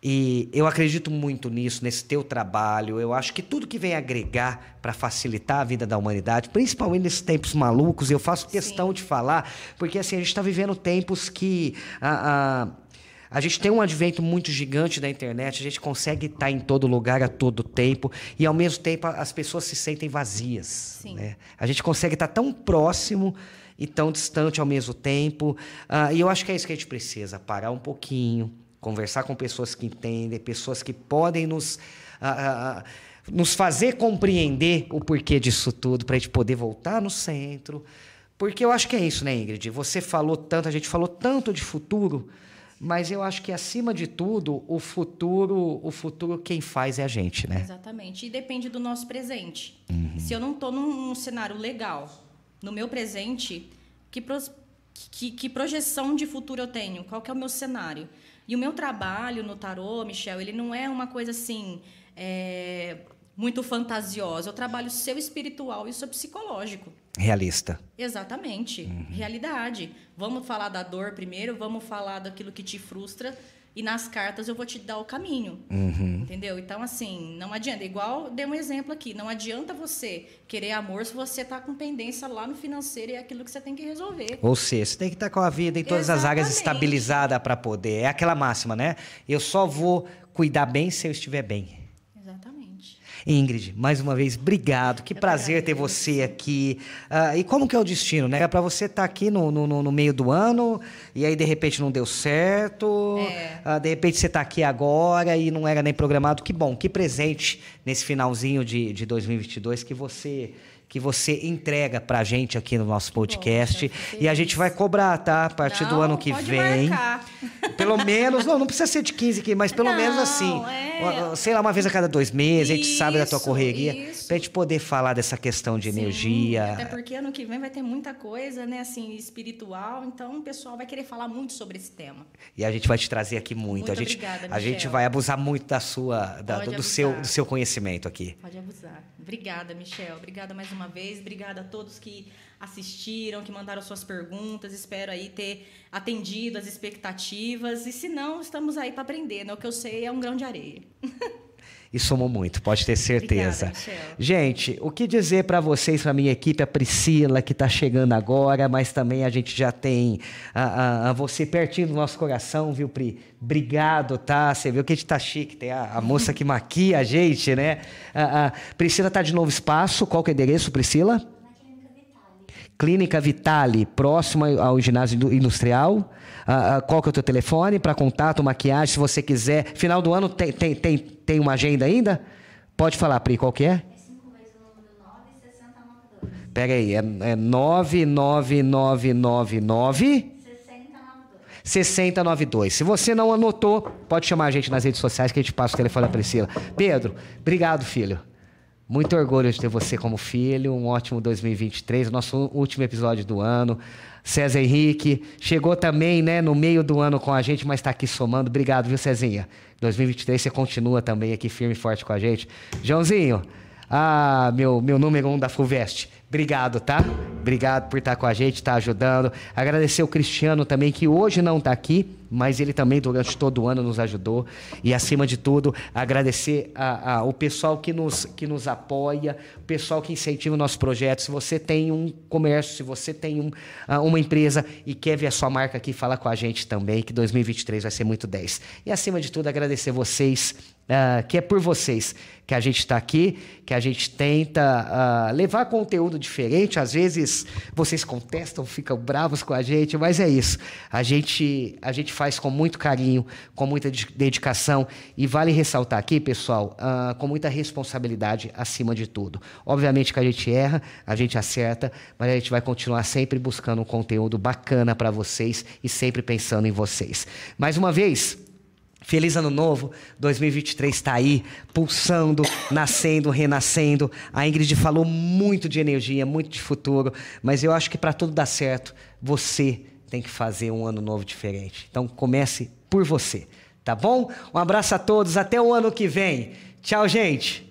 E eu acredito muito nisso, nesse teu trabalho. Eu acho que tudo que vem agregar para facilitar a vida da humanidade, principalmente nesses tempos malucos, eu faço questão de falar, porque assim, a gente está vivendo tempos que a, a, a gente tem um advento muito gigante da internet, a gente consegue estar em todo lugar a todo tempo, e ao mesmo tempo as pessoas se sentem vazias. Sim. Né? A gente consegue estar tão próximo e tão distante ao mesmo tempo. Ah, e eu acho que é isso que a gente precisa: parar um pouquinho, conversar com pessoas que entendem, pessoas que podem nos. ah, nos fazer compreender o porquê disso tudo, para a gente poder voltar no centro. Porque eu acho que é isso, né, Ingrid? Você falou tanto, a gente falou tanto de futuro, mas eu acho que acima de tudo, o futuro, o futuro quem faz é a gente, né? Exatamente. E depende do nosso presente. Uhum. Se eu não estou num, num cenário legal, no meu presente, que, pros- que, que projeção de futuro eu tenho? Qual que é o meu cenário? E o meu trabalho no tarô, Michel, ele não é uma coisa assim é, muito fantasiosa. Eu trabalho seu espiritual e seu psicológico. Realista. Exatamente. Uhum. Realidade. Vamos falar da dor primeiro, vamos falar daquilo que te frustra. E nas cartas eu vou te dar o caminho. Uhum. Entendeu? Então, assim, não adianta. Igual dei um exemplo aqui. Não adianta você querer amor se você está com pendência lá no financeiro e é aquilo que você tem que resolver. Ou seja, você tem que estar com a vida em todas as áreas Exatamente. estabilizada para poder. É aquela máxima, né? Eu só vou cuidar bem se eu estiver bem. Ingrid, mais uma vez, obrigado. Que prazer ter você aqui. Ah, e como que é o destino, né? É para você estar aqui no, no, no- meio do ano e aí de repente não deu certo. É. Ah, de repente você está aqui agora e não era nem programado. Que bom, que presente nesse finalzinho de, de 2022 que você que você entrega pra gente aqui no nosso podcast. fico e a gente vai cobrar, tá? A partir do Não, ano que vem. marcar. Pelo menos, não, não precisa ser de 15 aqui, mas pelo Não, menos assim. é. Sei lá, uma vez a cada dois meses, a gente sabe da tua Isso, correria. isso. Pra gente poder falar dessa questão de Sim, energia. Até porque ano que vem vai ter muita coisa, né, assim, espiritual. Então o pessoal vai querer falar muito sobre esse tema. E a gente vai te trazer aqui muito. Muito a gente, obrigada, a gente vai abusar muito da sua, da- Pode do, seu, do seu conhecimento aqui. Pode abusar. Obrigada, Michel. Obrigada mais uma vez. Obrigada a todos que assistiram, que mandaram suas perguntas. Espero aí ter atendido as expectativas. E se não, estamos aí para aprender, né? O que eu sei é um grão de areia. E somou muito, pode ter certeza. Obrigada, gente, o que dizer para vocês, para minha equipe, a Priscila, que está chegando agora, mas também a gente já tem a, a- a você pertinho do nosso coração, viu, Pri? Obrigado, tá? Você viu que a gente tá chique, tem a, a moça que maquia a gente, né? A Priscila tá de novo espaço, qual que é o endereço, Priscila? Clínica Vitale. Próximo ao ginásio industrial. Uh, uh, qual que é o teu telefone para contato, maquiagem, se você quiser. Final do ano tem, tem, tem, tem uma agenda ainda? Pode falar, Pri, qual que é? Pega aí, é, é 99999 6092. Se você não anotou, pode chamar a gente nas redes sociais que a gente passa o telefone da Priscila. Pedro, obrigado, filho. Muito orgulho de ter você como filho. Um ótimo 2023, nosso último episódio do ano. César Henrique chegou também, né, no meio do ano com a gente, mas está aqui somando. Obrigado, viu, Cezinha? 2023 você continua também aqui firme e forte com a gente. Joãozinho, ah, meu, meu número um da Fulvestre. Obrigado, tá? Obrigado por estar com a gente, estar ajudando. Agradecer o Cristiano também, que hoje não está aqui, mas ele também durante todo o ano nos ajudou. E acima de tudo, agradecer a, a, o pessoal que nos, que nos apoia, o pessoal que incentiva o nosso projeto. Se você tem um comércio, se você tem um, uh, uma empresa e quer ver a sua marca aqui, fala com a gente também, que 2023 vai ser muito 10. E acima de tudo, agradecer vocês Uh, que é por vocês que a gente está aqui, que a gente tenta uh, levar conteúdo diferente. Às vezes vocês contestam, ficam bravos com a gente, mas é isso. A gente, a gente faz com muito carinho, com muita dedicação e vale ressaltar aqui, pessoal, uh, com muita responsabilidade acima de tudo. Obviamente que a gente erra, a gente acerta, mas a gente vai continuar sempre buscando um conteúdo bacana para vocês e sempre pensando em vocês. Mais uma vez. Feliz Ano Novo, 2023 está aí, pulsando, nascendo, renascendo. A Ingrid falou muito de energia, muito de futuro, mas eu acho que para tudo dar certo, você tem que fazer um ano novo diferente. Então comece por você, tá bom? Um abraço a todos, até o ano que vem. Tchau, gente!